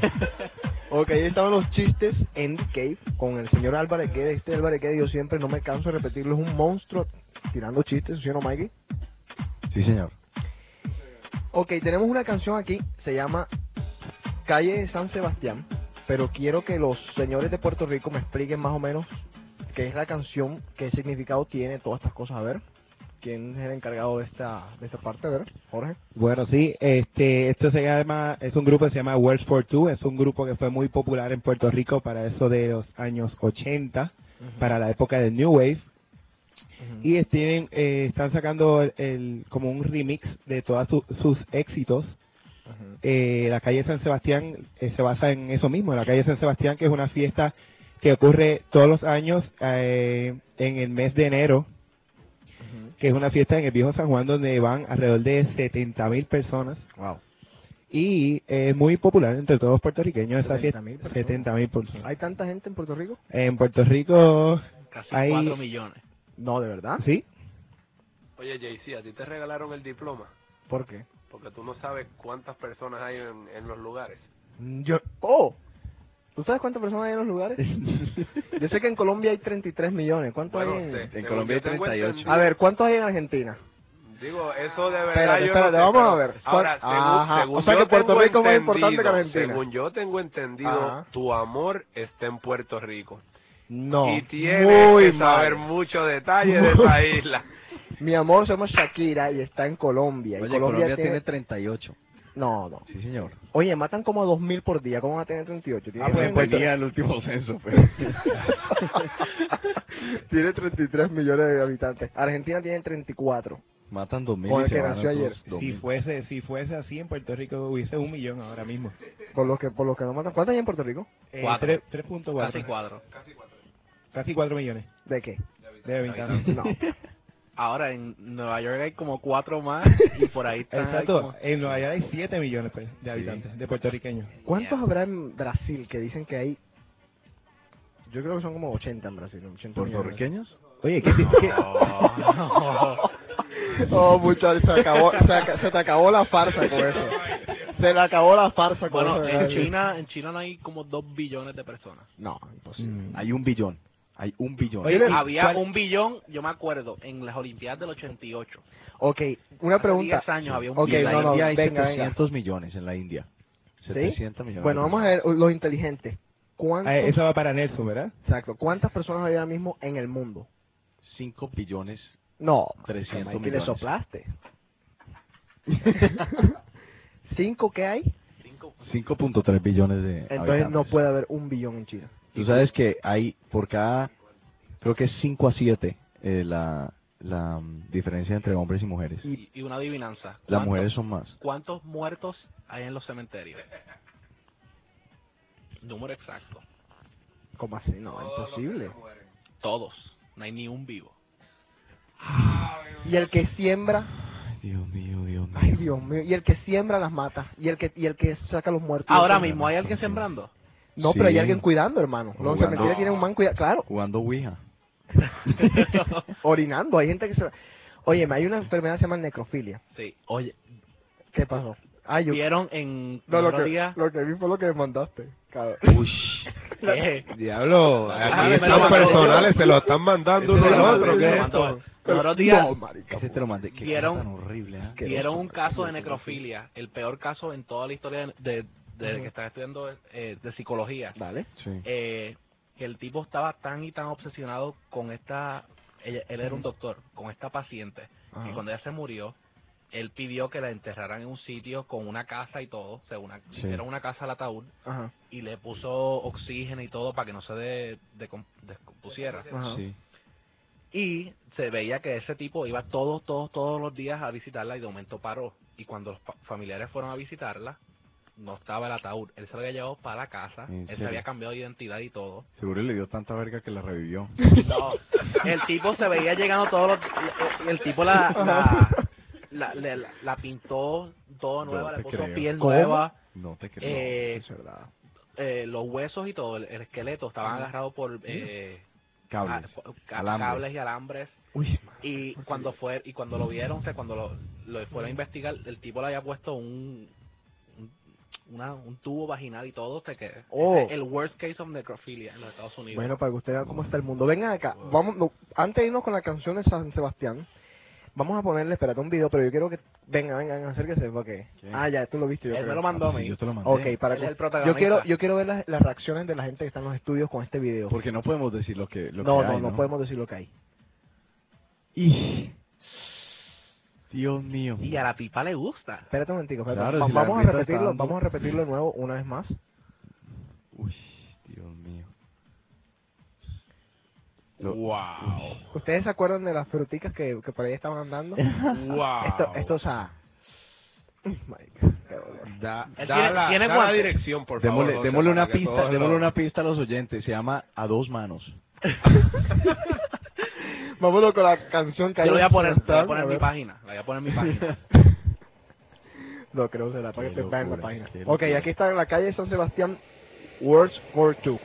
Ok, ahí estaban los chistes en Cave con el señor Álvarez Guede. Este Álvarez Guede yo siempre no me canso de repetirlo, es un monstruo tirando chistes, ¿sí o no, Mikey? Sí, señor. Ok, tenemos una canción aquí, se llama Calle de San Sebastián, pero quiero que los señores de Puerto Rico me expliquen más o menos qué es la canción, qué significado tiene, todas estas cosas. A ver, ¿quién es el encargado de esta, de esta parte? A ver, Jorge. Bueno, sí, este, esto se llama, es un grupo que se llama Words for Two, es un grupo que fue muy popular en Puerto Rico para eso de los años 80, para la época del New Wave, y tienen, eh, están sacando el, el- como un remix de todos su- sus éxitos. Eh, la calle San Sebastián eh, se basa en eso mismo, la calle San Sebastián, que es una fiesta que ocurre todos los años eh, en el mes de enero, que es una fiesta en el viejo San Juan donde van alrededor de 70 mil personas. Wow. Y es muy popular entre todos los puertorriqueños esa 70.000 fiesta. personas. 70 mil personas. ¿Hay tanta gente en Puerto Rico? En Puerto Rico Casi hay... 4 millones. No, de verdad. ¿Sí? Oye, JC, a ti te regalaron el diploma ¿Por qué? porque tú no sabes cuántas personas hay en, en los lugares. Mm, Yo, oh, ¿tú sabes cuántas personas hay en los lugares? Yo sé que en Colombia hay 33 millones. ¿Cuántos Bueno, hay en... sé, en Colombia hay yo tengo 38. entendido- A ver, ¿cuántos hay en Argentina? Digo, eso de verdad Espérate, yo espérate, no sé, vamos a ver. Ahora, ¿Cuál- según, o sea yo que Puerto tengo Rico es más importante que entendido, Argentina. Según yo tengo entendido, Ajá. tu amor está en Puerto Rico. No. y tienes muy que saber mal. muchos detalles de esa isla. Mi amor se llama Shakira y está en Colombia. Y Oye, Colombia, Colombia tiene... tiene 38. No, no. Sí, señor. Oye, matan como a 2.000 por día. ¿Cómo van a tener 38? Tiene Ah, pues 33. venía el último censo, pues. tiene 33 millones de habitantes. Argentina tiene 34. Matan 2.000 Con el y se que nació ayer. 2.000. Si fuese, si fuese así en Puerto Rico hubiese un millón ahora mismo. Por los que, por los que no matan. ¿Cuántos hay en Puerto Rico? Eh, Cuatro. tres- 3.4. Casi 4. Casi 4 millones ¿De qué? de habitantes. No. Ahora en Nueva York hay como 4 más y por ahí están Exacto. como- En Nueva York hay 7 millones pues, de habitantes, de puertorriqueños. ¿Cuántos habrá en Brasil que dicen que hay? Yo creo que son como 80 en Brasil. 80 millones. ¿Puertorriqueños? Oye, ¿qué, qué- Oh, muchachos, se, acabó, se, te acabó la farsa con eso. Se le acabó la farsa con Bueno, eso. en China, en China no hay como 2 billones de personas. No, imposible. Mm, Hay un billón. Hay un billón. Oye, Había ¿cuál- un billón, yo me acuerdo, en las Olimpiadas del 88. Ok, una Hace pregunta. 10 años había un Ok, Y en la no, no, India hay venga, venga. 700 millones en la India. 700 millones. Bueno, vamos a ver los inteligentes. ¿Cuántos, Ah, eso va para Nelson, ¿verdad? exacto, ¿cuántas personas hay ahora mismo en el mundo? 5 billones. No, 300 Mikey, le millones. soplaste. ¿Cinco qué hay? 5.3 billones de Entonces habitantes. no puede haber un billón en China. Tú sabes que hay por cada, creo que es 5 a 7 eh, la, la mm, diferencia entre hombres y mujeres. Y, y una adivinanza. Las ¿Cuántos- mujeres son más. ¿Cuántos muertos hay en los cementerios? Número exacto. ¿Cómo así? No, imposible. Todos. No hay ni un vivo. Y el que siembra, Dios mío, Dios mío. ay Dios mío, y el que siembra las mata, y el que y el que saca los muertos. Ahora mismo, ¿hay alguien sembrando? No, pero hay Sí. alguien cuidando, hermano. Los Jugando. cementerios tienen un man cuidando, claro, Jugando Ouija. orinando. Hay gente que se... Oye, hay una enfermedad que se llama necrofilia. Sí. Oye, ¿Qué pasó? Ah, yo... vieron en No, lo otro que, día... lo que vi fue lo que me mandaste. cabrón. ¿Qué? Diablo, Ah, aquí mandó. personales se lo están mandando uno al otro. ¿qué es esto? El otro día No, marica. Ese te lo mandé. Qué Vieron- horrible, ¿eh? vieron un caso de necrofilia, el peor caso en toda la historia de, de, de que están estudiando eh, de psicología. Dale. Sí. eh, que el tipo estaba tan y tan obsesionado con esta, ella- él era un doctor, con esta paciente, Ajá. y cuando ella se murió, él pidió que la enterraran en un sitio con una casa y todo, o sea, una, Sí. hicieron una casa al ataúd, Ajá. y le puso oxígeno y todo para que no se de, decom- descompusiera. Ajá. Sí. Y se veía que ese tipo iba todos, todos, todos los días a visitarla y de momento paró. Y cuando los fa- familiares fueron a visitarla, no estaba el ataúd. Él se lo había llevado para la casa, ¿En él se había cambiado de identidad y todo. Seguro le dio tanta verga que la revivió. No, el tipo se veía llegando todos los... El tipo la... la la, le- la, la pintó todo nueva, le puso creo. piel ¿Cómo? nueva, No te creo. eh, Es verdad. eh, los huesos y todo, el, el esqueleto estaban agarrados por eh, Cables. a- por- ca- Alambres. cables y alambres Uy, y cuando fue y cuando lo vieron, o sea, cuando lo, lo fueron a investigar, el tipo le había puesto un, una- un tubo vaginal y todo, sea que Oh. es el worst case of necrophilia en los Estados Unidos. Bueno, para que usted vea cómo está el mundo. Vengan acá. Vamos, no, antes de irnos con la canción de San Sebastián, vamos a ponerle, espérate, un video, pero yo quiero que... Venga, vengan, acérquese, porque... ¿Qué? Ah, ya, tú lo viste, yo Él me lo mandó a Sí, mí. yo te lo mandé. Ok, para Él que... es el Yo quiero, yo quiero ver las, las reacciones de la gente que está en los estudios con este video. Porque no podemos decir lo que, lo no, que no, hay, no, podemos decir lo que hay. Y... Dios mío. Y a la tipa le gusta. Espérate un momentico, espérate. Claro, Va- si la vamos a está repetirlo, dando- vamos a repetirlo de nuevo una vez más. Uy, Dios mío. Wow. ¿Ustedes se acuerdan de las fruticas que, que por ahí estaban andando? Wow. Esto, esto, o sea... Qué dolor. Da, Él da tiene- la, tiene da la guantes. dirección, por favor. Démosle, José, démosle para una que pista, todos démosle una pista a los oyentes. Se llama A dos manos. Vámonos con la canción que Yo hay lo voy a poner, voy a poner en mi página. La voy a poner en mi página. No, creo que será para que te vean la página. Ok, aquí está en la calle San Sebastián, Words for Two.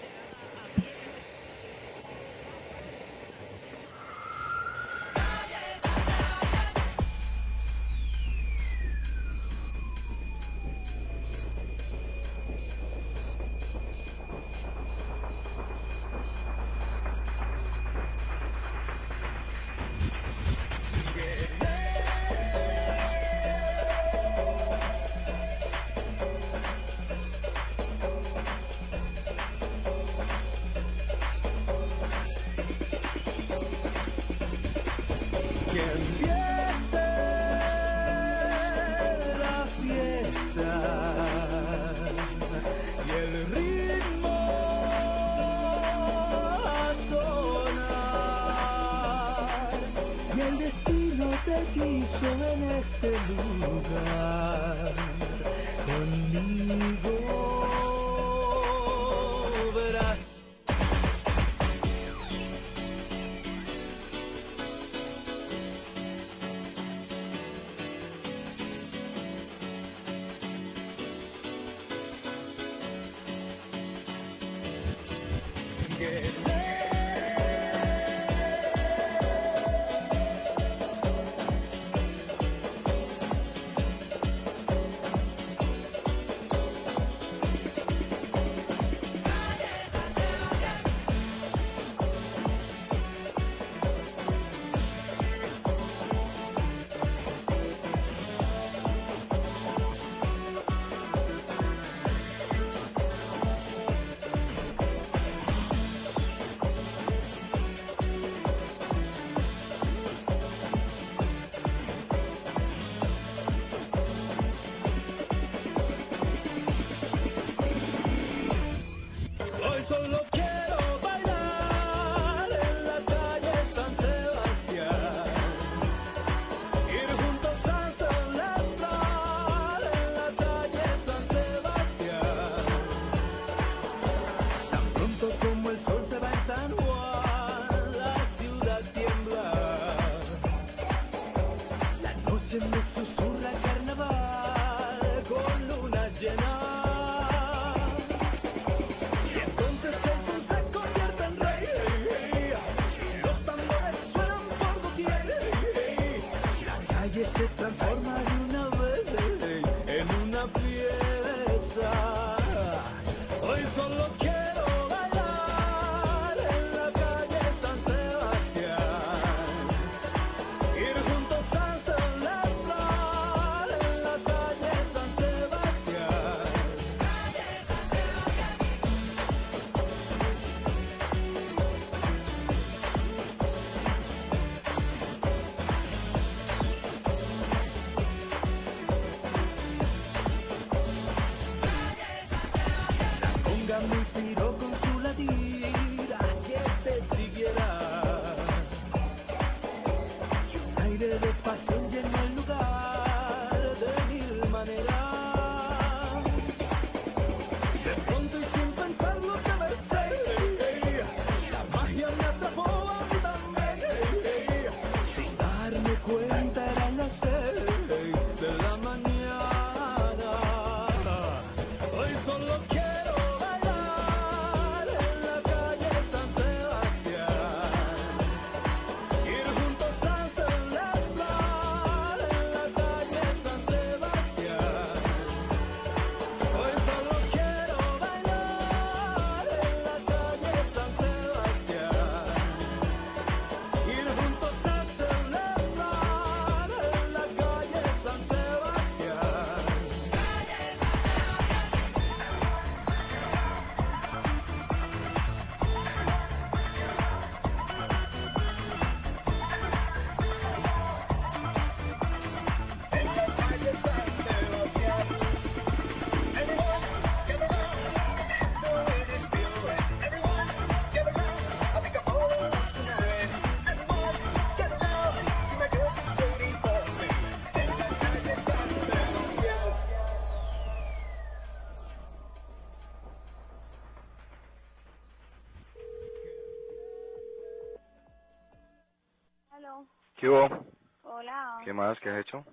Hola. ¿Qué más? ¿Qué has hecho?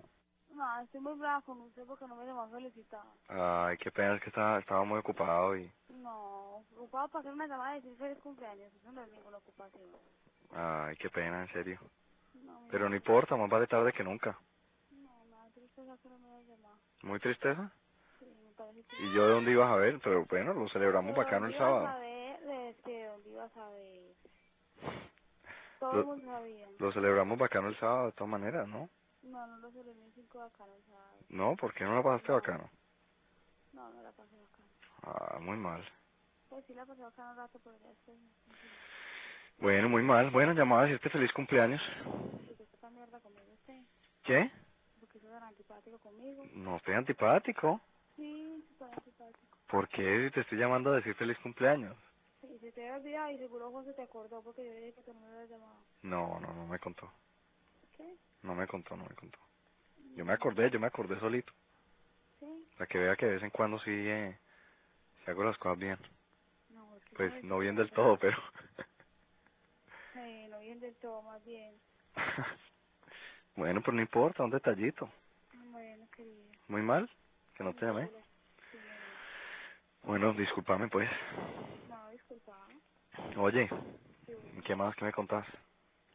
No, estoy muy brava con usted porque no me llamó a felicitar. Ay, qué pena, es que estaba, estaba muy ocupado y... No, ocupado para hacer una llamada y decir feliz cumpleaños. Eso no es ninguna ocupación. Ay, qué pena, en serio. No, Pero no importa, más vale tarde que nunca. no, me da tristeza que no me haya llamado. ¿Muy tristeza? Sí, me parece que... ¿Y yo de dónde ibas a ver? Pero bueno, lo celebramos ¿De bacano el dónde ibas a sábado. ver? ¿De este, dónde ibas a ver? Todo Lo- el mundo sabía. Lo celebramos bacano el sábado de todas maneras, ¿no? No, no lo celebré ni cinco bacano, ¿sabes? No, ¿por qué no la pasaste bacano? No, no la pasé bacano. Ah, muy mal. Pues sí la pasé bacano un rato, pero ya después... Bueno, muy mal. Bueno, llamaba a decirte feliz cumpleaños. ¿Por qué está mierda conmigo usted? ¿Qué? ¿Por qué es tan antipático conmigo? No estoy antipático. Sí, súper antipático. ¿Por qué si te estoy llamando a decir feliz cumpleaños? Sí, se te había olvidado y seguro José te acordó porque yo dije que tú no me habías llamado. No, no, no me contó. No me contó, no me contó. Yo me acordé, yo me acordé solito. ¿Sí? Para que vea que de vez en cuando sí, eh, sí hago las cosas bien. No, Pues no bien del todo, pero... Sí, no bien del todo, más bien. bueno, pues no importa, un detallito. Bueno, querido. Muy mal, que no te llamé. Bueno, discúlpame pues. No, disculpa. Oye, ¿qué más que me contás?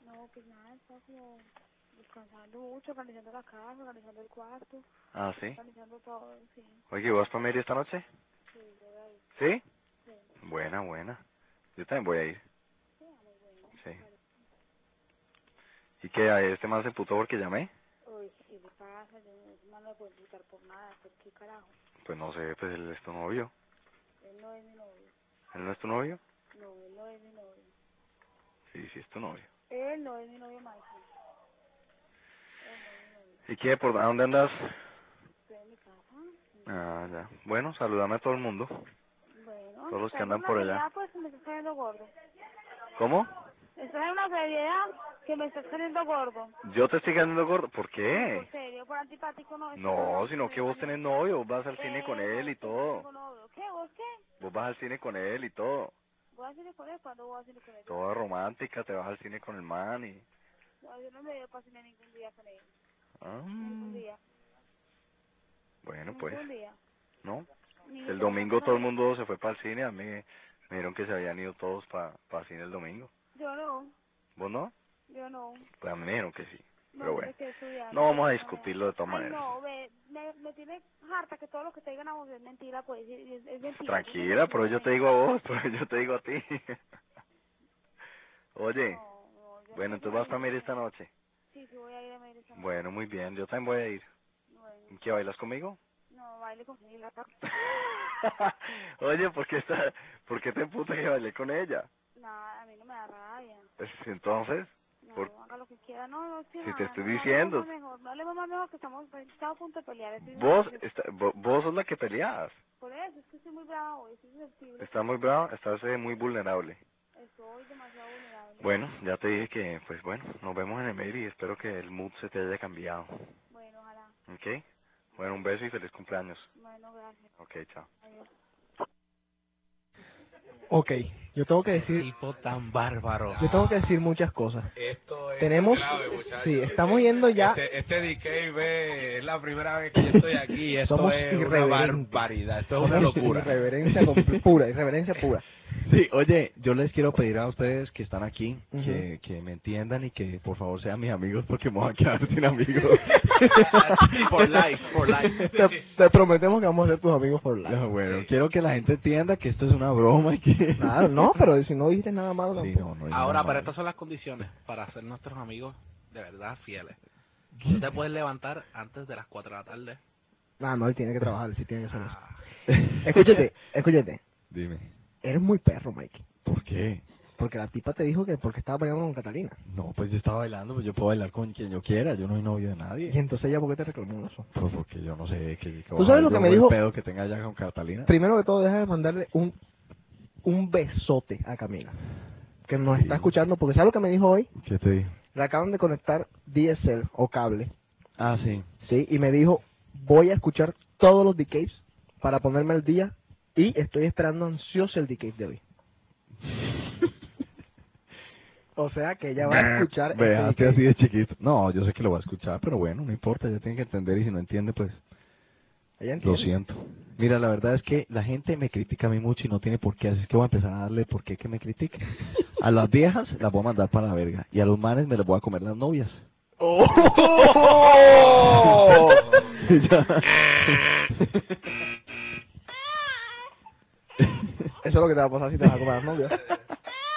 No, pues nada, estaba como descansando mucho, organizando la casa, organizando el cuarto, Ah, ¿sí? organizando todo, sí. Oye, ¿vas para Mary esta noche? Sí, voy a ir. ¿Sí? Sí. Buena, buena. Yo también voy a ir. Sí, muy bueno. Sí. ¿Y qué? ¿A este man se putó porque llamé? Uy, ¿qué le pasa? Yo no, no me puedo invitar por nada, ¿por qué carajo? Pues no sé, pues él es tu novio. Él no es mi novio. ¿Él no es tu novio? No, él no es mi novio. Sí, sí es tu novio. Él no es mi novio, Michael. Él no es mi novio. ¿Y qué? ¿Por a dónde andas? Estoy en mi casa. Ah, ya. Bueno, saludame a todo el mundo. Bueno, Todos los que andan por allá. pues me estás cayendo gordo. ¿Cómo? Estás en una seriedad que me estás cayendo gordo. Yo te estoy quedando gordo. ¿Por Por qué? serio, por antipático no. No, sino que vos tenés novio, vos vas al cine con él y todo. ¿Qué? ¿Vos qué? Vos vas al cine con él y todo. ¿Voy a cine con él? ¿Cuándo voy a cine con él? Toda romántica, te vas al cine con el man y... No, yo no me dio para cine ningún día con él. Ah, día. bueno, pues, día. ¿no? Ni El domingo todo el mundo se fue para el cine, a mí me dijeron que se habían ido todos para el cine el domingo. Yo no. ¿Vos no? Yo no. Pues a mí me dijeron que sí. No, Pero bueno, no vamos a No, discutirlo de todas Ay, maneras. no, ve, me, me tiene harta que todo lo que te digan a vos es mentira, pues, es, es, mentira. Tranquila, pero yo te digo a vos, pero yo te digo a ti. Oye, bueno, entonces vas para Miri esta noche. Sí, sí, voy a ir a Bueno, muy bien, yo también voy a ir. Bueno, ¿Y ¿Qué bailas conmigo? no, baile con la Oye, ¿por qué, está, ¿por qué te emputa que bailé con ella? Nada, a mí no me da rabia. Pues, entonces, No, por, haga lo que quiera. No, no, sí, Si nada, te estoy no, diciendo. mejor, No hablemos más mejor que estamos, pues, estamos a punto de pelear. estoy vos, está, vo- vos sos la que peleas. Por eso, es que estoy muy brava hoy, estoy susceptible. Estás muy bravo, estás eh, muy vulnerable. Estoy demasiado vulnerable. Bueno, ya te dije que, pues bueno, nos vemos en el mail y espero que el mood se te haya cambiado. Bueno, ojalá. ¿Ok? Bueno, un beso y feliz cumpleaños. Bueno, gracias. Ok, chao. Adiós. Ok, yo tengo que decir, Tipo tan bárbaro. yo tengo que decir muchas cosas. Esto es Tenemos, grave, muchachos. sí, estamos yendo ya. Este, este DKB es la primera vez que yo estoy aquí. y Esto Somos es una irreverentes. barbaridad. Esto es una Somos locura. Irreverencia pura, irreverencia pura. Sí, oye, yo les quiero pedir a ustedes que están aquí que, que me entiendan y que por favor sean mis amigos porque me voy a quedar sin amigos. For life, for life. Te, te prometemos que vamos a ser tus amigos por la. No, bueno, quiero que la gente entienda que esto es una broma y que... Claro, no, pero si no dijiste nada malo Sí, tampoco. no, no Ahora, nada pero malo. estas son las condiciones para ser nuestros amigos de verdad fieles. Tú te puedes levantar antes de las 4 de la tarde. Ah, no, él tiene que trabajar, él sí tiene que hacer eso. Ah, Escúchate, escúchate. Dime, Eres muy perro, Mike. ¿por qué? Porque la tipa te dijo que porque estaba bailando con Catalina. No, pues yo estaba bailando, pues yo puedo bailar con quien yo quiera, yo no soy novio de Y nadie. entonces ella, ¿por qué te reclamó eso? Pues porque yo no sé qué... ¿Tú sabes lo que me dijo? Pedo que tenga ya con Catalina. Primero que todo, deja de mandarle un, un besote a Camila. Que nos Sí. está escuchando, porque ¿sabes lo que me dijo hoy? ¿Qué te dijo? Le acaban de conectar DSL o cable, Ah, sí. ¿sí? Y me dijo, voy a escuchar todos los DKs para ponerme al día y estoy esperando ansioso el DK de hoy. O sea que ella va a escuchar. DK. así de chiquito. No, yo sé que lo va a escuchar, pero bueno, no importa, ella tiene que entender y si no entiende, pues Ella lo siento. Mira, la verdad es que la gente me critica a mí mucho y no tiene por qué, así es que voy a empezar a darle por qué que me critiquen. A las viejas las voy a mandar para la verga y a los manes me les voy a comer las novias. ¡Oh! Eso es lo que te va a pasar si te vas a comer las novias.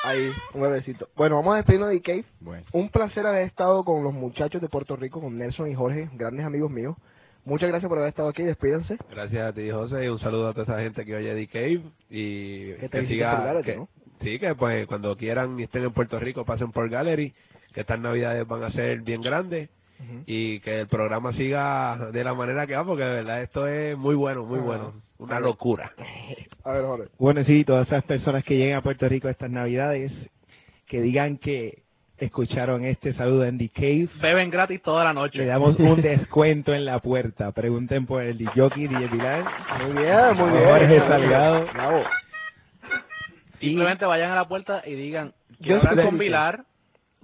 Ahí, un bebecito. Bueno, vamos a despedirnos de Cave. Bueno. Un placer haber estado con los muchachos de Puerto Rico, con Nelson y Jorge, grandes amigos míos. Muchas gracias por haber estado aquí, despídense. Gracias a ti, José, y un saludo a toda esa gente que oye The Cave y Que te que visite siga, por Gallery, que- ¿no? sí, que pues cuando quieran y estén en Puerto Rico pasen por Gallery, que estas navidades van a ser bien grandes y que el programa siga de la manera que va, porque de verdad esto es muy bueno, muy bueno, una locura. A ver, Jorge. Bueno, sí, todas esas personas que lleguen a Puerto Rico estas navidades, que digan que escucharon este saludo en The Cave, Beben gratis toda la noche. le damos un descuento en la puerta. Pregunten por el DJ, DJ Pilar. Muy bien, muy bien. Jorge Salgado. Bravo. Simplemente vayan a la puerta y digan, Yo quiero hablar estoy- con Vilar,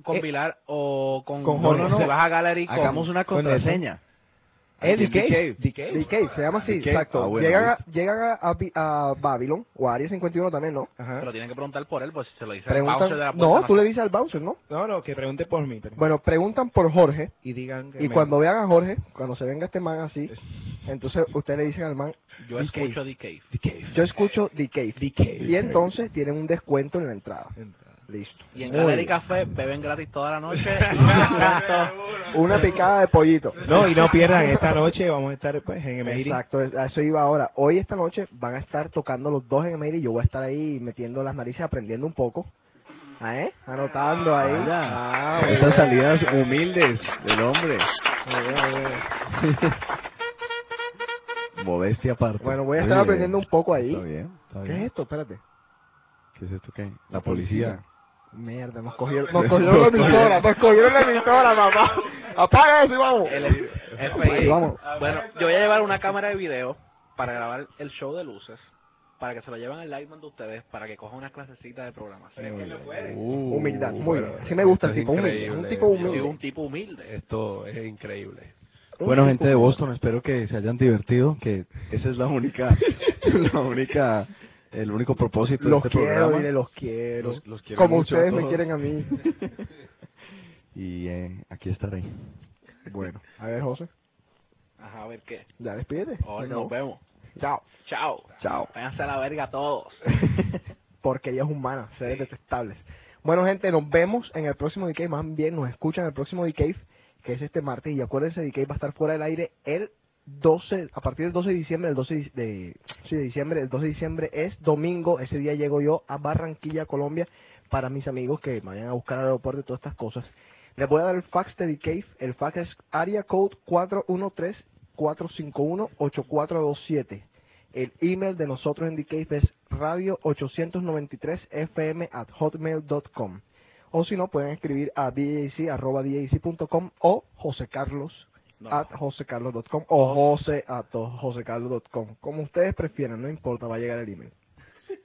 con Eh, Vilar o con, con no, Jorge. no, no, se vas a Gallery con, Hagamos una con contraseña. The The Cave, se llama así, exacto. Ah, bueno, llegan a, llegan a, a, a Babylon, o a Área 51 también, ¿no? Ajá. Pero tienen que preguntar por él, pues si se lo dice Preguntan, bouncer de la puerta. no, tú sé. le dices al bouncer, ¿no? No, no, que pregunte por mí. pero- Bueno, preguntan por Jorge, y digan que y me- cuando vean a Jorge, cuando se venga este man así, entonces ustedes le dicen al man, Yo The escucho Cave. The Cave. The Cave. yo escucho The Cave. The Cave. Y entonces tienen un descuento en la entrada. Listo. Y en Muy Gallery bien. Café beben gratis toda la noche. Una picada de pollito. No, y no pierdan esta noche, vamos a estar pues en Emery. Exacto, a eso iba ahora. Hoy, esta noche, van a estar tocando los dos en Emery y yo voy a estar ahí metiendo las narices, aprendiendo un poco. ¿Ah, eh? Anotando ahí. Ah, muy Estas salidas humildes del hombre. Muy bien, muy bien. Modestia aparte. Bueno, voy a estar aprendiendo un poco ahí. Está bien, está ¿Qué bien. es esto? Espérate. ¿Qué es esto qué? La policía. Mierda, nos cogieron, nos cogieron la emisora, nos cogieron la emisora, papá. Apaga eso y vamos. El Ahí, FBI. vamos. Bueno, yo voy a llevar una cámara de video para grabar el show de luces, para que se lo lleven al Lightman de ustedes, para que cojan una clasecita de programación. Uh, Humildad, muy bien. bueno, Así me gusta el tipo humilde. Un tipo Yo soy humilde. un tipo humilde. Esto es increíble. Bueno, gente de. Boston, espero que se hayan divertido, que esa es la única, la única, el único propósito Los de este quiero, programa. dile, los quiero. Los- los quiero Como mucho ustedes me quieren a mí. Y eh, aquí estaré. Bueno, a ver, José, Ajá, a ver qué. ya despídete. Hoy nos vemos. Chao. Chao. Chao. Váyanse a la verga todos. Porquerías humanas, seres detestables. Bueno, gente, nos vemos en el próximo DK. Más bien, nos escuchan en el próximo DK, que es este martes. Y acuérdense, DK va a estar fuera del aire el 12, a partir del 12 de diciembre, el 12 de, sí, de diciembre, el 12 de diciembre es domingo. Ese día llego yo a Barranquilla, Colombia, para mis amigos que vayan a buscar al aeropuerto y todas estas cosas. Les voy a dar el fax de DK. El fax es area code 413-451-8427. El email de nosotros en Cave es radio893fm at hotmail.com. O si no, pueden escribir a DJC.com o José Carlos No. at josecarlos.com o jose at josecarlos.com. Como ustedes prefieran, no importa, va a llegar el email.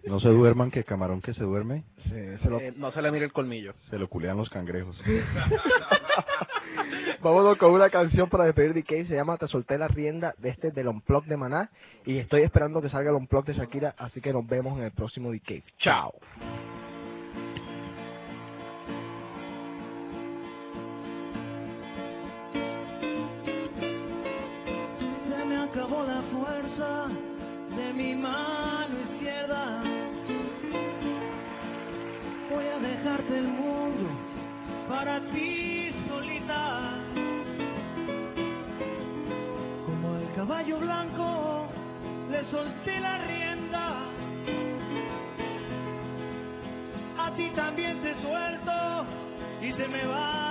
No se duerman, que camarón que se duerme, Se, se lo- Eh, no se le mire el colmillo. se lo culean los cangrejos. Vámonos con una canción para despedir de Kay, se llama Te solté la rienda de este del Unplug de Maná y estoy esperando que salga el Unplug de Shakira, así que nos vemos en el próximo DK. Chao. Mano izquierda. Voy a dejarte el mundo para ti solita. Como el caballo blanco, le solté la rienda. A ti también te suelto y te me vas